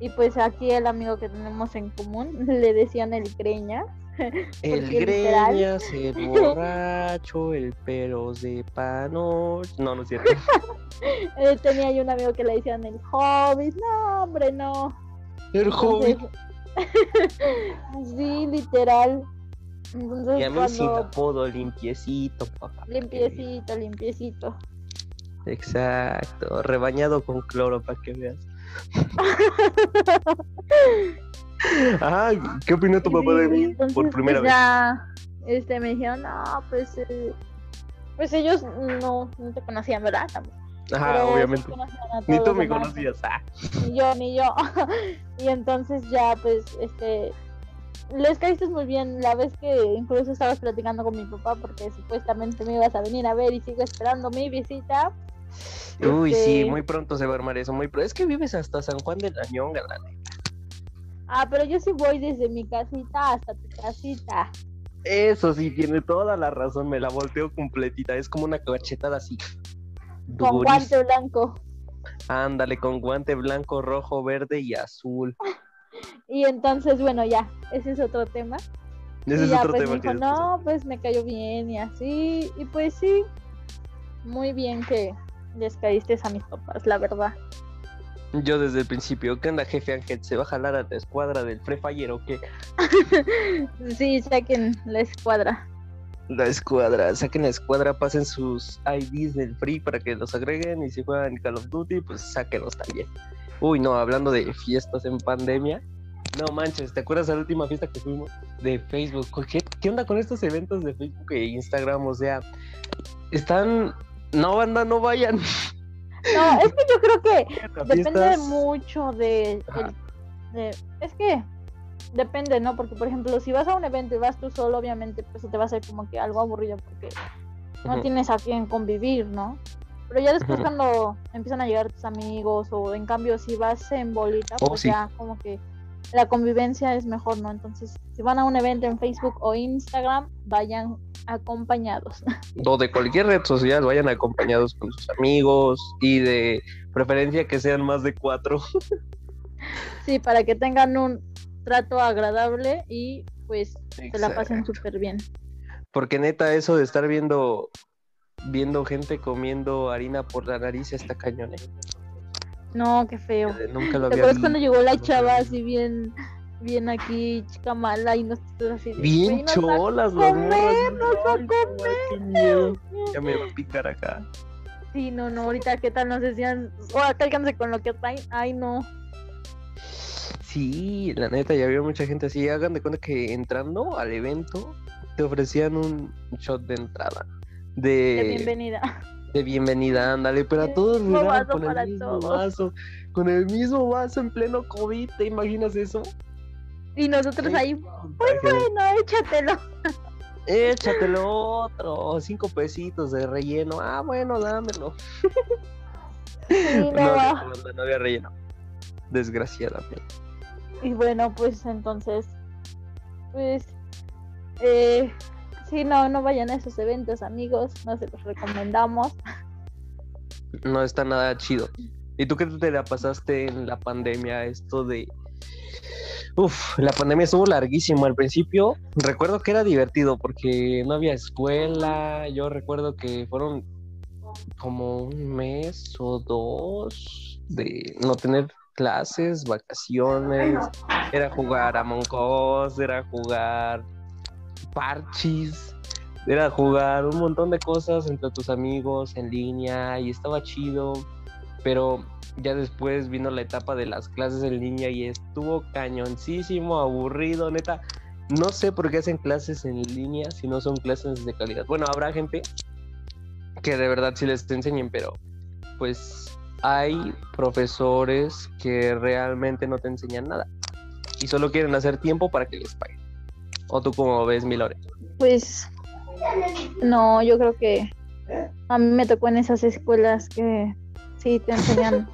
Y pues aquí el amigo que tenemos en común le decían el greña. El greñas, el borracho, el pelos de pano. No, no es cierto. Eh, tenía yo un amigo que le decían el hobbit. No, hombre, no. El hobbit. sí, literal. y a mí sin apodo, limpiecito, papá. Limpiecito, limpiecito. Exacto, rebañado con cloro para que veas. ¿qué opinó tu papá de mí por primera pues ya, Este, me dijeron, no, pues, eh, pues ellos no, no te conocían, ¿verdad? Ajá, obviamente. Ni tú me conocías. Ah. Ni yo, ni yo. y entonces ya, pues, este, les caíste muy bien la vez que incluso estabas platicando con mi papá porque supuestamente me ibas a venir a ver y sigo esperando mi visita. Uy, sí, este muy pronto se va a armar eso, muy pronto. Es que vives hasta San Juan de la Ñonga, la Ah, pero yo sí voy desde mi casita hasta tu casita. Eso sí, tiene toda la razón, me la volteo completita, es como una cachetada así. Con guante blanco. Ándale, con guante blanco, rojo, verde y azul. y entonces, bueno, ya, ese es otro tema. Ese es otro pues, tema. dijo, no, pues me cayó bien y así. Y pues sí, muy bien que les caíste a mis papás, la verdad. Yo desde el principio, ¿qué onda, jefe Ángel? ¿Se va a jalar a la escuadra del Free Fire o qué? sí, saquen la escuadra. La escuadra, saquen la escuadra, pasen sus IDs del free para que los agreguen y si juegan Call of Duty, pues sáquenlos también. Uy, no, hablando de fiestas en pandemia. No manches, ¿te acuerdas de la última fiesta que fuimos de Facebook? ¿Qué, qué onda con estos eventos de Facebook e Instagram? O sea, están... No, banda, no vayan. No, es que yo creo que depende mucho de, de, Es que depende, ¿no? Porque, por ejemplo, si vas a un evento y vas tú solo, obviamente, pues te va a hacer como que algo aburrido porque no tienes a quién convivir, ¿no? Pero ya después cuando empiezan a llegar tus amigos o en cambio si vas en bolita, oh, pues ya como que la convivencia es mejor, ¿no? Entonces, si van a un evento en Facebook o Instagram, vayan acompañados. O de cualquier red social, vayan acompañados con sus amigos y de preferencia que sean más de cuatro. Sí, para que tengan un trato agradable y pues se la pasen súper bien. Porque neta, eso de estar viendo viendo gente comiendo harina por la nariz está cañón. ¿eh? No, qué feo. nunca lo ¿Te acuerdas cuando llegó la chava así bien, bien aquí, chica mala y nos así? Bien cholas, las morras. Nos a comer. Ya me va a picar acá. Sí, no, no, ahorita qué tal nos decían, o oh, cálcanse con lo que traen. Ay, no. Sí, la neta, ya había mucha gente así. Hagan de cuenta que entrando al evento te ofrecían un shot de entrada. De, de bienvenida de bienvenida, ándale, pero a todos con el mismo vaso, con el mismo vaso en pleno COVID, ¿te imaginas eso? Y nosotros ahí, pues bueno, échatelo. Échatelo otro, cinco pesitos de relleno. Ah, bueno, dámelo. no, no, no había relleno. Desgraciadamente. Y bueno, pues entonces, pues, eh, Sí, no, no vayan a esos eventos, amigos. No se los recomendamos. No está nada chido. ¿Y tú qué te la pasaste en la pandemia? Esto de. Uf, la pandemia estuvo larguísimo al principio. Recuerdo que era divertido porque no había escuela. Yo recuerdo que fueron como un mes o dos de no tener clases, vacaciones. Era jugar a Us, era jugar parchis, era jugar un montón de cosas entre tus amigos en línea y estaba chido, pero ya después vino la etapa de las clases en línea y estuvo cañoncísimo, aburrido, neta. No sé por qué hacen clases en línea si no son clases de calidad. Bueno, habrá gente que de verdad sí les enseñen, pero pues hay profesores que realmente no te enseñan nada y solo quieren hacer tiempo para que les paguen. ¿O tú cómo ves, Milore? Pues no, yo creo que a mí me tocó en esas escuelas que sí te enseñan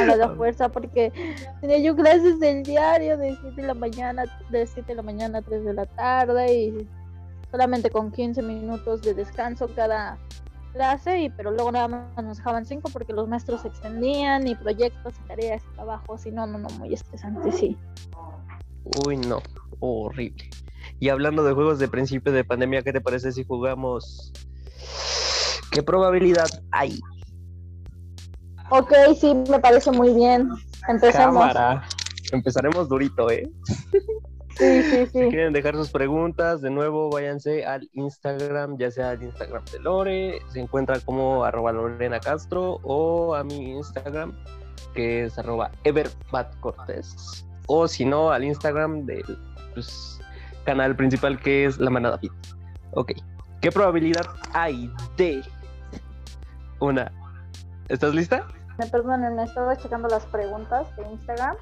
a la fuerza porque tenía yo clases del diario de 7 de la mañana, de 7 de la mañana a 3 de la tarde y solamente con 15 minutos de descanso cada clase y pero luego nada más nos dejaban 5 porque los maestros se extendían y proyectos y tareas y trabajos y no, no, no, muy estresante, sí. Uy, no, horrible. Y hablando de juegos de principio de pandemia, ¿qué te parece si jugamos? ¿Qué probabilidad hay? Ok, sí, me parece muy bien. Empezamos. Cámara. Empezaremos durito, ¿eh? Sí, sí, sí. Si quieren dejar sus preguntas, de nuevo váyanse al Instagram, ya sea al Instagram de Lore, se encuentra como arroba Lorena Castro o a mi Instagram, que es arroba Everbatcortés, o si no, al Instagram del pues, canal principal que es la manada fit. Ok. ¿Qué probabilidad hay de una? ¿Estás lista? Me perdonen, me estaba checando las preguntas de Instagram.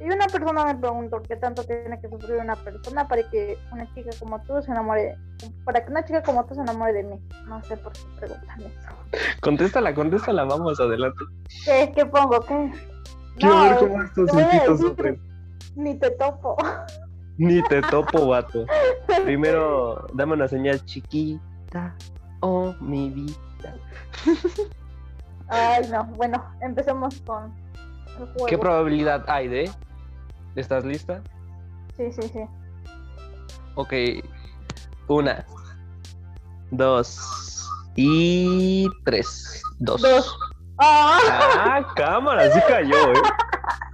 Y una persona me preguntó qué tanto tiene que sufrir una persona para que una chica como tú se enamore, para que una chica como tú se enamore de mí. No sé por qué preguntan eso. Contéstala, contéstala, vamos adelante. ¿Qué, qué pongo? ¿Qué? Quiero ver cómo estos Ni te topo. Ni te topo, vato. Primero, dame una señal chiquita. Oh, mi vida. Ay, no. Bueno, empecemos con el juego. ¿Qué probabilidad hay de? ¿Estás lista? Sí, sí, sí. Ok. Una, dos y tres. Dos. Dos. Ah, ah cámara, sí cayó, ¿eh?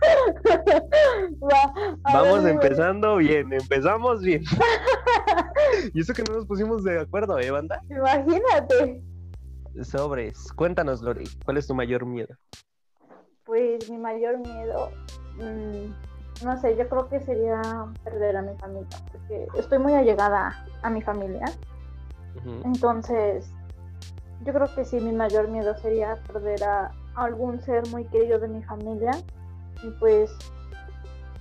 Vamos empezando bien, empezamos bien. y eso que no nos pusimos de acuerdo, ¿eh, banda? Imagínate. Sobres. Cuéntanos, Lori, ¿cuál es tu mayor miedo? Pues mi mayor miedo, mm, no sé, yo creo que sería perder a mi familia, porque estoy muy allegada a mi familia. Entonces, yo creo que sí, mi mayor miedo sería perder a algún ser muy querido de mi familia. Y pues,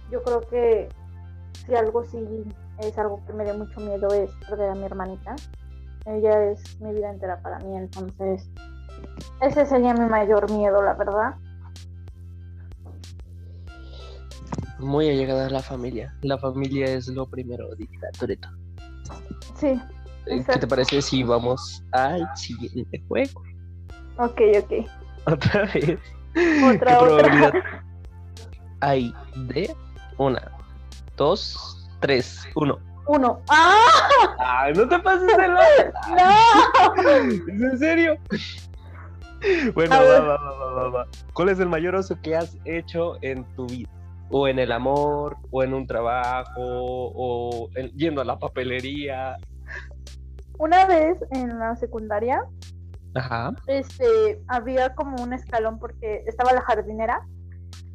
yo creo que si algo sí es algo que me da mucho miedo es perder a mi hermanita. Ella es mi vida entera para mí, entonces ese sería mi mayor miedo, la verdad. Muy allegada a la familia. La familia es lo primero, Toreto. Sí. Eh, ¿Qué te parece si vamos al siguiente juego? Ok, ok. Otra vez. Otra, ¿Qué probabilidad hay de una, dos, tres, uno? Uno. ¡Ah! ¡Ay, no te pases de la... ¡No! ¿Es en serio? Bueno, va, va, va, va, va. ¿Cuál es el mayor oso que has hecho en tu vida? O en el amor, o en un trabajo, o yendo a la papelería. Una vez en la secundaria, Ajá. este, había como un escalón porque estaba la jardinera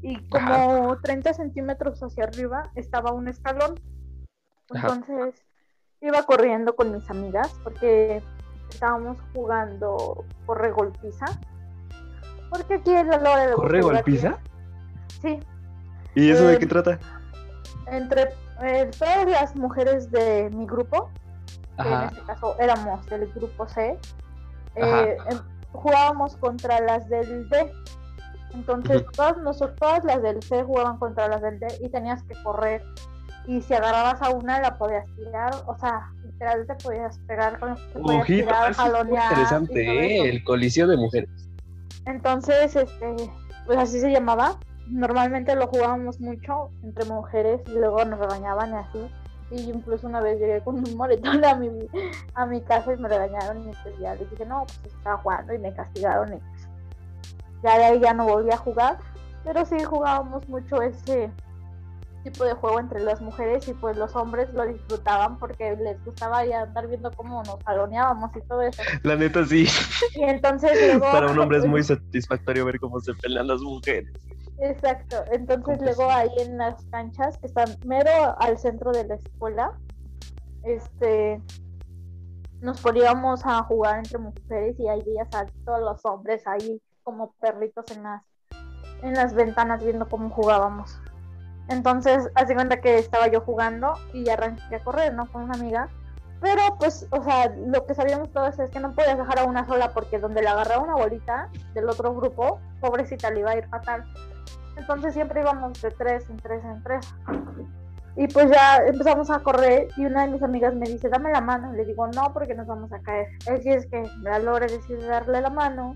y como 30 centímetros hacia arriba estaba un escalón. Entonces iba corriendo con mis amigas porque estábamos jugando corre golpiza. Porque aquí es la hora de ¿Corre golpiza? Sí, ¿Y eso de qué trata? Entre eh, todas las mujeres de mi grupo, que en este caso éramos del grupo C, eh, em, jugábamos contra las del D. Entonces, todas, nosotros, todas las del C jugaban contra las del D y tenías que correr. Y si agarrabas a una, la podías tirar. O sea, literal te podías pegar con podías tirar, interesante, ¿eh? el coliseo de mujeres. Entonces, este, pues así se llamaba normalmente lo jugábamos mucho entre mujeres y luego nos regañaban y así. Y incluso una vez llegué con un moretón a mi, a mi casa y me regañaron y pues ya les dije, no, pues estaba jugando y me castigaron y pues ya de ahí ya no volví a jugar. Pero sí jugábamos mucho ese tipo de juego entre las mujeres y pues los hombres lo disfrutaban porque les gustaba ya andar viendo cómo nos jaloneábamos y todo eso. La neta sí. Y entonces luego... Para un hombre es muy satisfactorio ver cómo se pelean las mujeres. Exacto, entonces luego ahí en las canchas que están mero al centro de la escuela, este nos poníamos a jugar entre mujeres y ahí veías a todos los hombres ahí como perritos en las en las ventanas viendo cómo jugábamos. Entonces, hace cuenta que estaba yo jugando y arranqué a correr, ¿no? Con una amiga. Pero, pues, o sea, lo que sabíamos todos es que no podías dejar a una sola porque donde le agarraba una bolita del otro grupo, pobrecita le iba a ir fatal. Entonces siempre íbamos de tres en tres en tres. Y pues ya empezamos a correr y una de mis amigas me dice, dame la mano. Le digo, no, porque nos vamos a caer. Así es que la Lore decide darle la mano.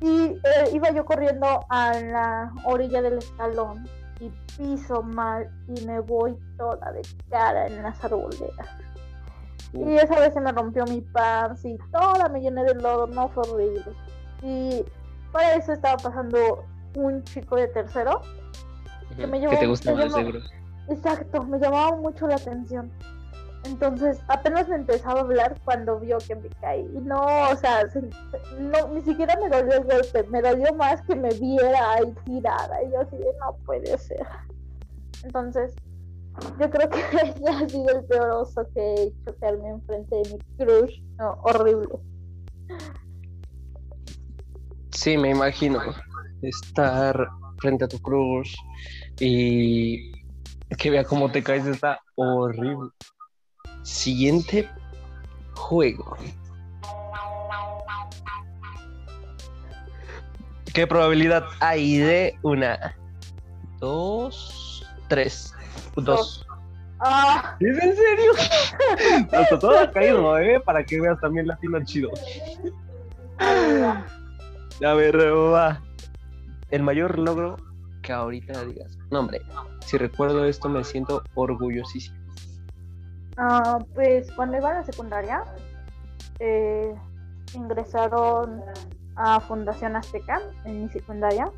Y eh, iba yo corriendo a la orilla del escalón y piso mal y me voy toda de cara en las arboledas. Y esa vez se me rompió mi pan, y toda me llené de lodo, no fue horrible. Y para eso estaba pasando un chico de tercero que me llevó, te gusta Exacto, me llamaba mucho la atención. Entonces, apenas me empezaba a hablar cuando vio que me caí. Y no, o sea, no, ni siquiera me dolió el golpe, me dolió más que me viera ahí tirada. Y yo así de, no puede ser. Entonces, yo creo que ese ha sido el peor oso que he hecho, quedarme enfrente de mi crush. No, horrible. Sí, me imagino estar frente a tu cruz y que vea cómo te caes está horrible. Siguiente juego. ¿Qué probabilidad hay de una, dos, tres, dos? Ah. ¿Es en serio? Hasta todo ha caído, ¿eh? Para que veas también la final chido. A ver, va el mayor logro que ahorita digas, no hombre, si recuerdo esto me siento orgullosísimo. Ah, pues cuando iba a la secundaria, eh, ingresaron a Fundación Azteca en mi secundaria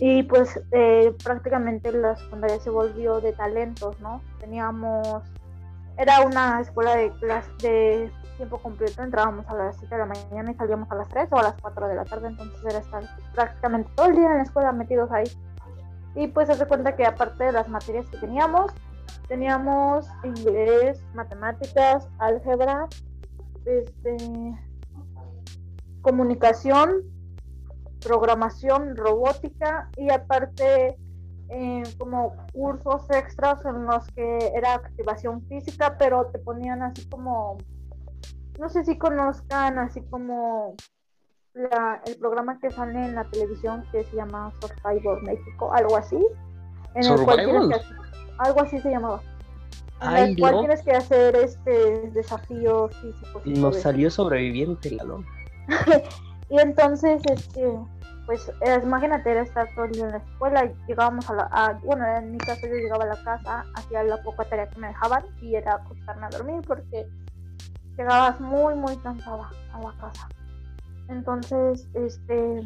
y pues eh, prácticamente la secundaria se volvió de talentos, ¿no? Teníamos era una escuela de clase de tiempo completo, entrábamos a las 7 de la mañana y salíamos a las 3 o a las 4 de la tarde, entonces era estar prácticamente todo el día en la escuela metidos ahí. Y pues se cuenta que aparte de las materias que teníamos, teníamos inglés, matemáticas, álgebra, este, comunicación, programación, robótica y aparte eh, como cursos extras en los que era activación física, pero te ponían así como, no sé si conozcan, así como la, el programa que sale en la televisión que se llama Survivor México, algo así. En el cual tienes que hacer, algo así se llamaba. En el cual tienes que hacer este desafíos físicos. Nos salió sobreviviente la y entonces, este, pues eh, imagínate era estar todo el día en la escuela, llegábamos a la, bueno, en mi caso yo llegaba a la casa, hacía la poca tarea que me dejaban y era acostarme a dormir porque llegabas muy, muy cansada a la casa. Entonces, este,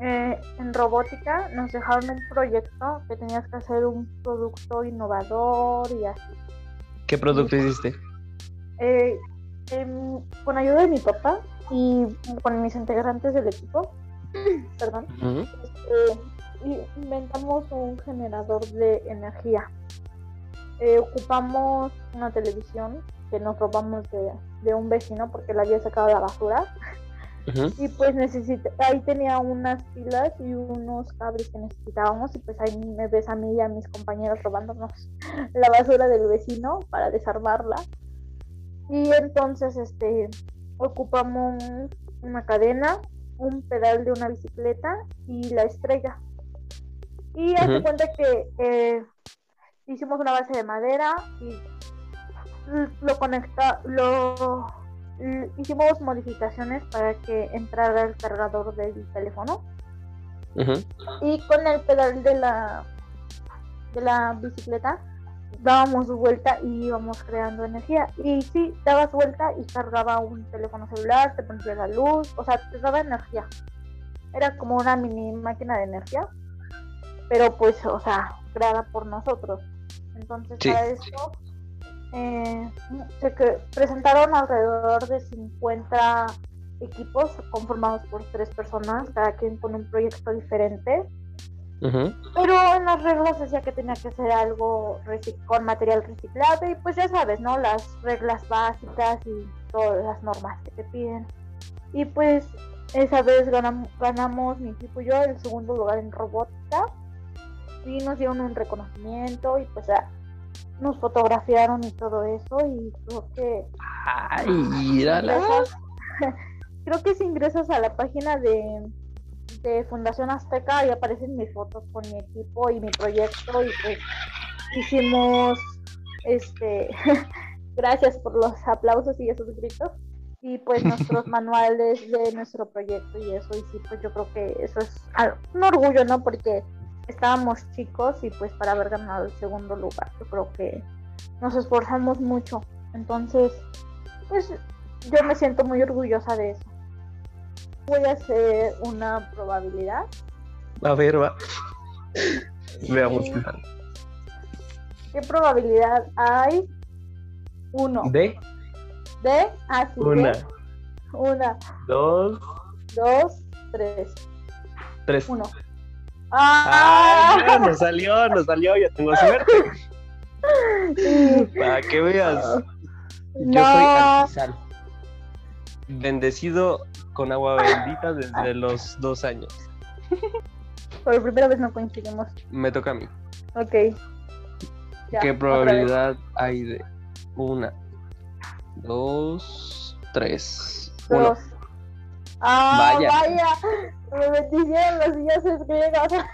eh, en robótica nos dejaron un proyecto que tenías que hacer un producto innovador y así. ¿Qué producto hiciste? Eh, con ayuda de mi papá y con mis integrantes del equipo, perdón, este, inventamos un generador de energía. Eh, ocupamos una televisión que nos robamos de, de, un vecino porque la había sacado la basura. Y pues necesité, ahí tenía unas pilas y unos cables que necesitábamos y pues ahí me ves a mí y a mis compañeros robándonos la basura del vecino para desarmarla. Y entonces este ocupamos una cadena, un pedal de una bicicleta y la estrella. Y hace cuenta que eh, hicimos una base de madera y lo conecta, lo hicimos modificaciones para que entrara el cargador del teléfono. Y con el pedal de la de la bicicleta dábamos vuelta y íbamos creando energía. Y sí, dabas vuelta y cargaba un teléfono celular, te ponía la luz, o sea, te daba energía. Era como una mini máquina de energía, pero pues, o sea, creada por nosotros. Entonces, para esto eh, se presentaron alrededor de 50 equipos conformados por tres personas, cada quien con un proyecto diferente. Pero en las reglas decía que tenía que ser algo con material reciclado y pues ya sabes, ¿no? Las reglas básicas y todas las normas que te piden. Y pues esa vez ganamos, ganamos mi equipo y yo el segundo lugar en robótica y nos dieron un reconocimiento y pues ya nos fotografiaron y todo eso y creo que... Ay, creo que si ingresas a la página de de Fundación Azteca y aparecen mis fotos con mi equipo y mi proyecto y pues hicimos este gracias por los aplausos y esos gritos y pues nuestros manuales de nuestro proyecto y eso y sí pues yo creo que eso es un orgullo no porque estábamos chicos y pues para haber ganado el segundo lugar yo creo que nos esforzamos mucho. Entonces pues yo me siento muy orgullosa de eso voy a hacer una probabilidad. A ver, va. Veamos qué ¿Qué probabilidad hay? Uno. ¿De? ¿De? Ah, Una. Una. Dos. Dos. Tres. Tres. Uno. ¡Ah! ah nos salió, nos salió, ya tengo suerte. Para que veas. Yo soy artesano. Bendecido con agua bendita desde los dos años. Por primera vez no coincidimos. Me toca a mí. Ok. ¿Qué probabilidad hay de una, dos, tres, dos? Ah, vaya. vaya. Me bendición los dioses griegos.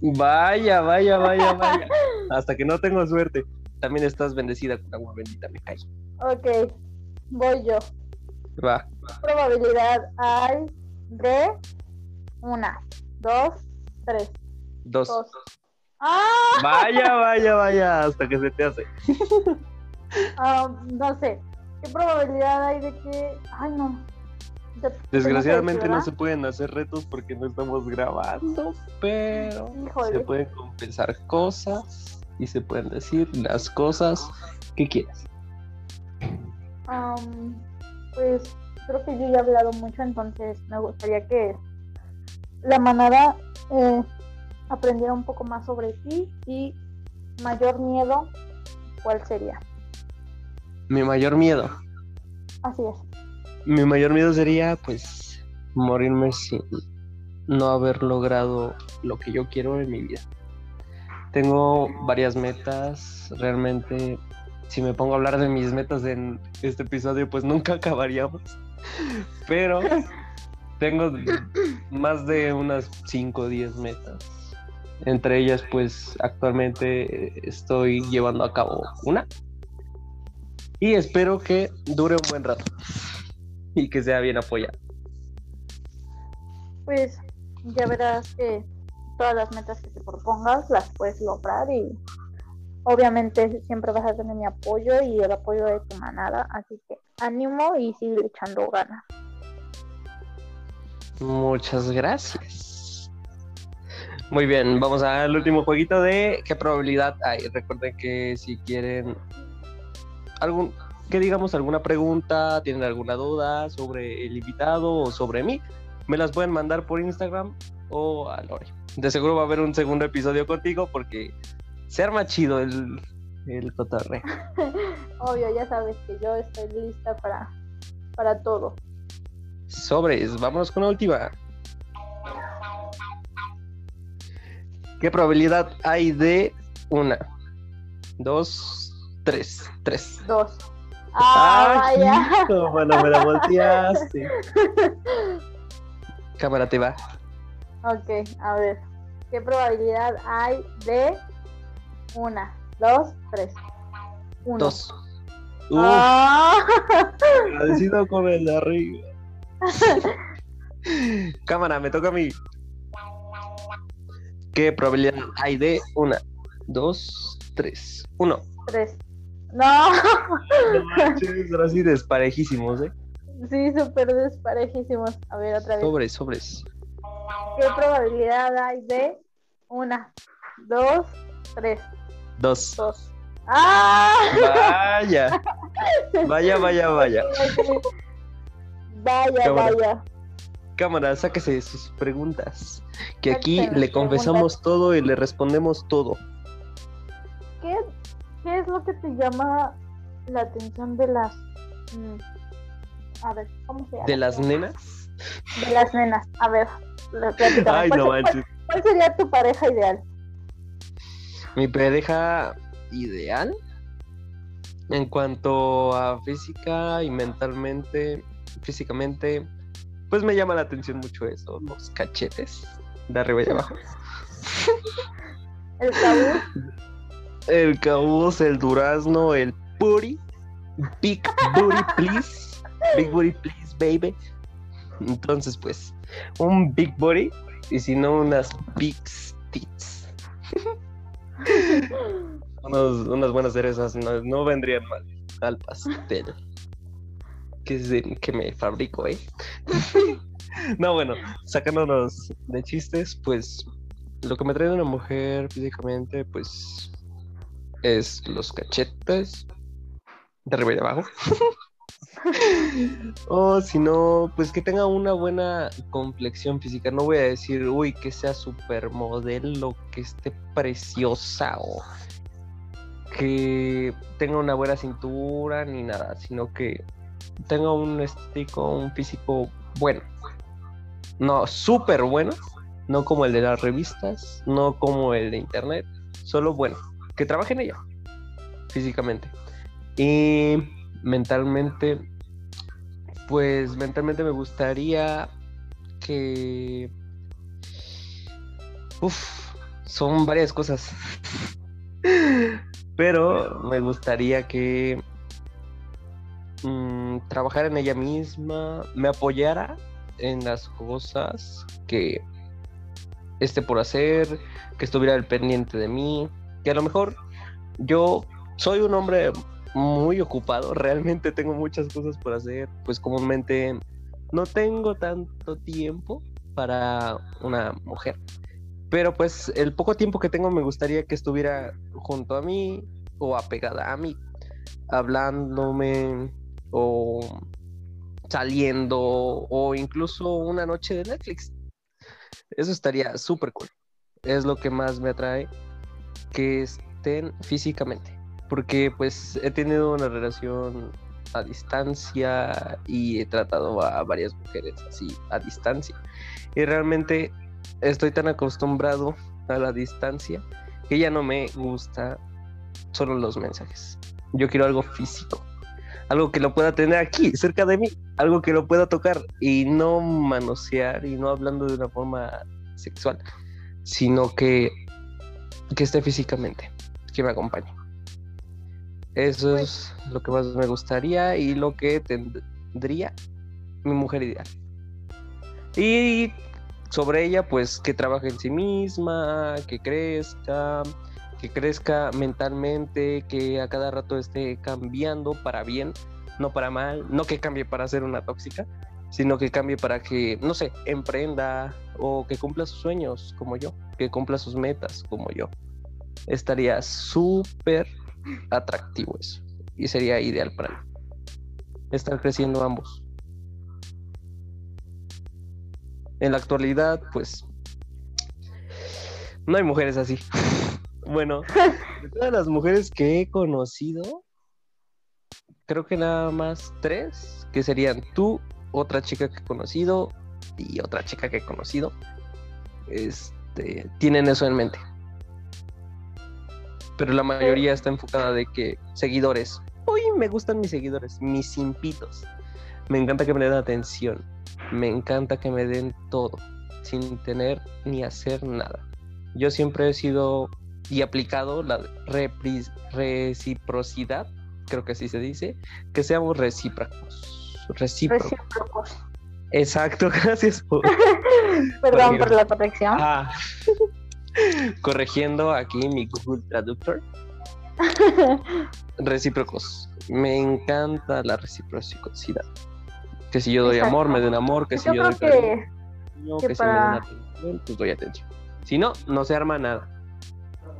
Vaya, vaya, vaya, vaya. Hasta que no tengo suerte. También estás bendecida con agua bendita, me cae. Ok, voy yo. Va. probabilidad hay de una, dos, tres? Dos. ¡Ah! Vaya, vaya, vaya, hasta que se te hace. Um, no sé. ¿Qué probabilidad hay de que.? Ay, no. Desgraciadamente no se pueden hacer retos porque no estamos grabando, pero se pueden compensar cosas y se pueden decir las cosas que quieras. Am, pues creo que yo ya he hablado mucho, entonces me gustaría que la manada eh, aprendiera un poco más sobre ti y mayor miedo, ¿cuál sería? Mi mayor miedo. Así es. Mi mayor miedo sería, pues, morirme sin no haber logrado lo que yo quiero en mi vida. Tengo varias metas, realmente, si me pongo a hablar de mis metas en este episodio, pues nunca acabaríamos. Pero tengo más de unas 5 o 10 metas. Entre ellas, pues actualmente estoy llevando a cabo una. Y espero que dure un buen rato. Y que sea bien apoyada. Pues ya verás que todas las metas que te propongas las puedes lograr y obviamente siempre vas a tener mi apoyo y el apoyo de tu manada, así que ánimo y sigue echando ganas. Muchas gracias. Muy bien, vamos al último jueguito de qué probabilidad hay. Recuerden que si quieren algún que digamos alguna pregunta, tienen alguna duda sobre el invitado o sobre mí, me las pueden mandar por Instagram o a Lore. De seguro va a haber un segundo episodio contigo porque se arma chido el, el cotorreo. Obvio, ya sabes que yo estoy lista para, para todo. Sobres, vámonos con la última. ¿Qué probabilidad hay de una, dos, tres, tres? Dos. Ah, vaya. hijo, bueno, me la volteaste. Cámara te va. Ok, a ver. ¿Qué probabilidad hay de una, dos, tres? Uno. Dos. Uf, Ah. agradecido con el de arriba. Cámara, me toca a mí. ¿Qué probabilidad hay de una, dos, tres, uno? tres. No. No manches, ahora sí desparejísimos, ¿eh? Sí, súper desparejísimos. A ver, otra vez. Sobres, sobres. ¿Qué probabilidad hay de una, dos, tres? Dos. Dos. ¡Ah! Vaya. Vaya, vaya, vaya. Vaya, Cámara. vaya. Cámara, sáquese sus preguntas. Que aquí Sáquese le confesamos todo y le respondemos todo. ¿Qué, ¿Qué es lo que te llama la atención de las... mm, a ver, ¿cómo se llama? ¿De las nenas? De las nenas. A ver. Ay, ¿Cuál, no cuál- manches. cuál sería tu pareja ideal? Mi pareja ideal en cuanto a física y mentalmente, físicamente, pues me llama la atención mucho eso, los cachetes de arriba y abajo. El tabú. El cabuz, el durazno, el booty, big booty please, big booty please baby. Entonces pues, un big booty y si no unas big tits. Unos- unas buenas cerezas no, vendrían mal al pastel. Que, es de- que me fabrico, ¿eh? no, bueno, sacándonos de chistes, pues lo que me trae una mujer físicamente, pues es los cachetes de arriba y de abajo. o si no, pues que tenga una buena complexión física. No voy a decir, uy, que sea supermodelo, que esté preciosa o que tenga una buena cintura ni nada, sino que tenga un estético, un físico bueno. No, súper bueno, no como el de las revistas, no como el de internet, solo bueno, que trabaje en ella físicamente. Y mentalmente, pues mentalmente me gustaría que... Uf, son varias cosas. Pero me gustaría que mm, trabajara en ella misma, me apoyara en las cosas que esté por hacer, que estuviera al pendiente de mí, que a lo mejor yo soy un hombre muy ocupado, realmente tengo muchas cosas por hacer, pues comúnmente no tengo tanto tiempo para una mujer. Pero pues el poco tiempo que tengo me gustaría que estuviera junto a mí o apegada a mí, hablándome o saliendo o incluso una noche de Netflix. Eso estaría súper cool. Es lo que más me atrae que estén físicamente. Porque pues he tenido una relación a distancia y he tratado a varias mujeres así a distancia. Y realmente estoy tan acostumbrado a la distancia que ya no me gusta solo los mensajes. Yo quiero algo físico, algo que lo pueda tener aquí, cerca de mí, algo que lo pueda tocar y no manosear y no hablando de una forma sexual, sino que, que esté físicamente, que me acompañe. Eso pues es lo que más me gustaría y lo que tendría mi mujer ideal. Y sobre ella, pues que trabaje en sí misma, que crezca, que crezca mentalmente, que a cada rato esté cambiando para bien, no para mal, no que cambie para ser una tóxica, sino que cambie para que, no sé, emprenda o que cumpla sus sueños como yo, que cumpla sus metas como yo. Estaría súper atractivo eso y sería ideal para mí. Estar creciendo ambos. En la actualidad, pues, no hay mujeres así. Bueno, de todas las mujeres que he conocido, creo que nada más tres, que serían tú, otra chica que he conocido y otra chica que he conocido, este, tienen eso en mente. Pero la mayoría está enfocada de que seguidores. Uy, me gustan mis seguidores, mis simpitos. Me encanta que me den atención. Me encanta que me den todo, sin tener ni hacer nada. Yo siempre he sido y aplicado la reciprocidad, creo que así se dice, que seamos recíprocos. Recíprocos. Exacto, gracias por... Perdón por la corrección. Ah. Corrigiendo aquí mi Google Traductor. Recíprocos. Me encanta la reciprocidad. Que si yo doy amor, me den amor. Que si yo, doy que, que, si me den atención, pues doy atención. Si no, no se arma nada.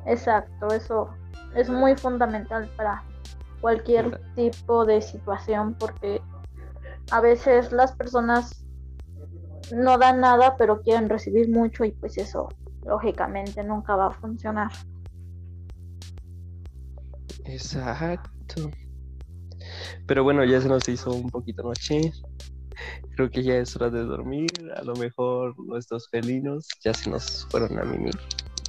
Exacto, eso es muy fundamental para cualquier tipo de situación porque a veces las personas no dan nada pero quieren recibir mucho y pues eso lógicamente nunca va a funcionar. Exacto. Pero bueno, ya se nos hizo un poquito noche. Creo que ya es hora de dormir. A lo mejor nuestros felinos ya se nos fueron a mimir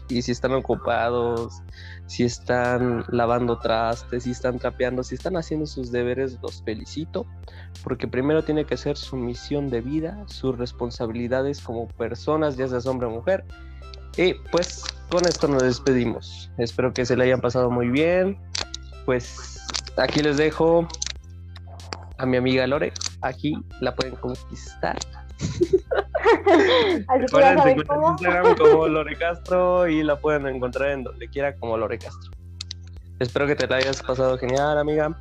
y si están ocupados, si están lavando trastes, si están trapeando, si están haciendo sus deberes, los felicito, porque primero tiene que ser su misión de vida, sus responsabilidades como personas, ya seas hombre o mujer. Y pues con esto nos despedimos. Espero que se le hayan pasado muy bien. Pues aquí les dejo a mi amiga Lore. Aquí la pueden conquistar. Así que Instagram como Lore Castro y la pueden encontrar en donde quiera como Lore Castro. Espero que te la hayas pasado genial, amiga.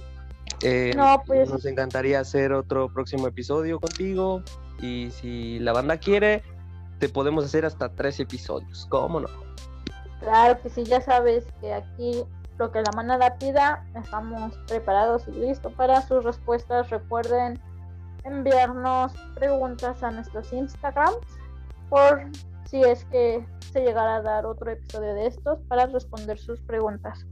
Eh, no, pues... Nos encantaría hacer otro próximo episodio contigo. Y si la banda quiere, te podemos hacer hasta tres episodios. ¿Cómo no? Claro que sí, ya sabes que aquí lo que la manada pida, estamos preparados y listos para sus respuestas. Recuerden enviarnos preguntas a nuestros Instagrams por si es que se llegara a dar otro episodio de estos para responder sus preguntas.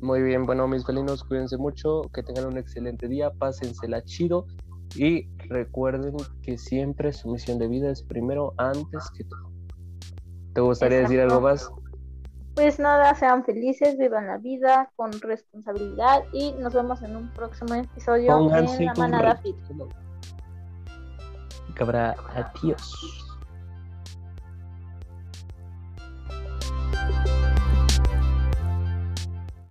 Muy bien, bueno, mis felinos, cuídense mucho, que tengan un excelente día, pásensela chido y recuerden que siempre su misión de vida es primero antes que todo. ¿Te gustaría decir algo más? Pues nada, sean felices, vivan la vida con responsabilidad y nos vemos en un próximo episodio en la manada fit. Cabra, adiós.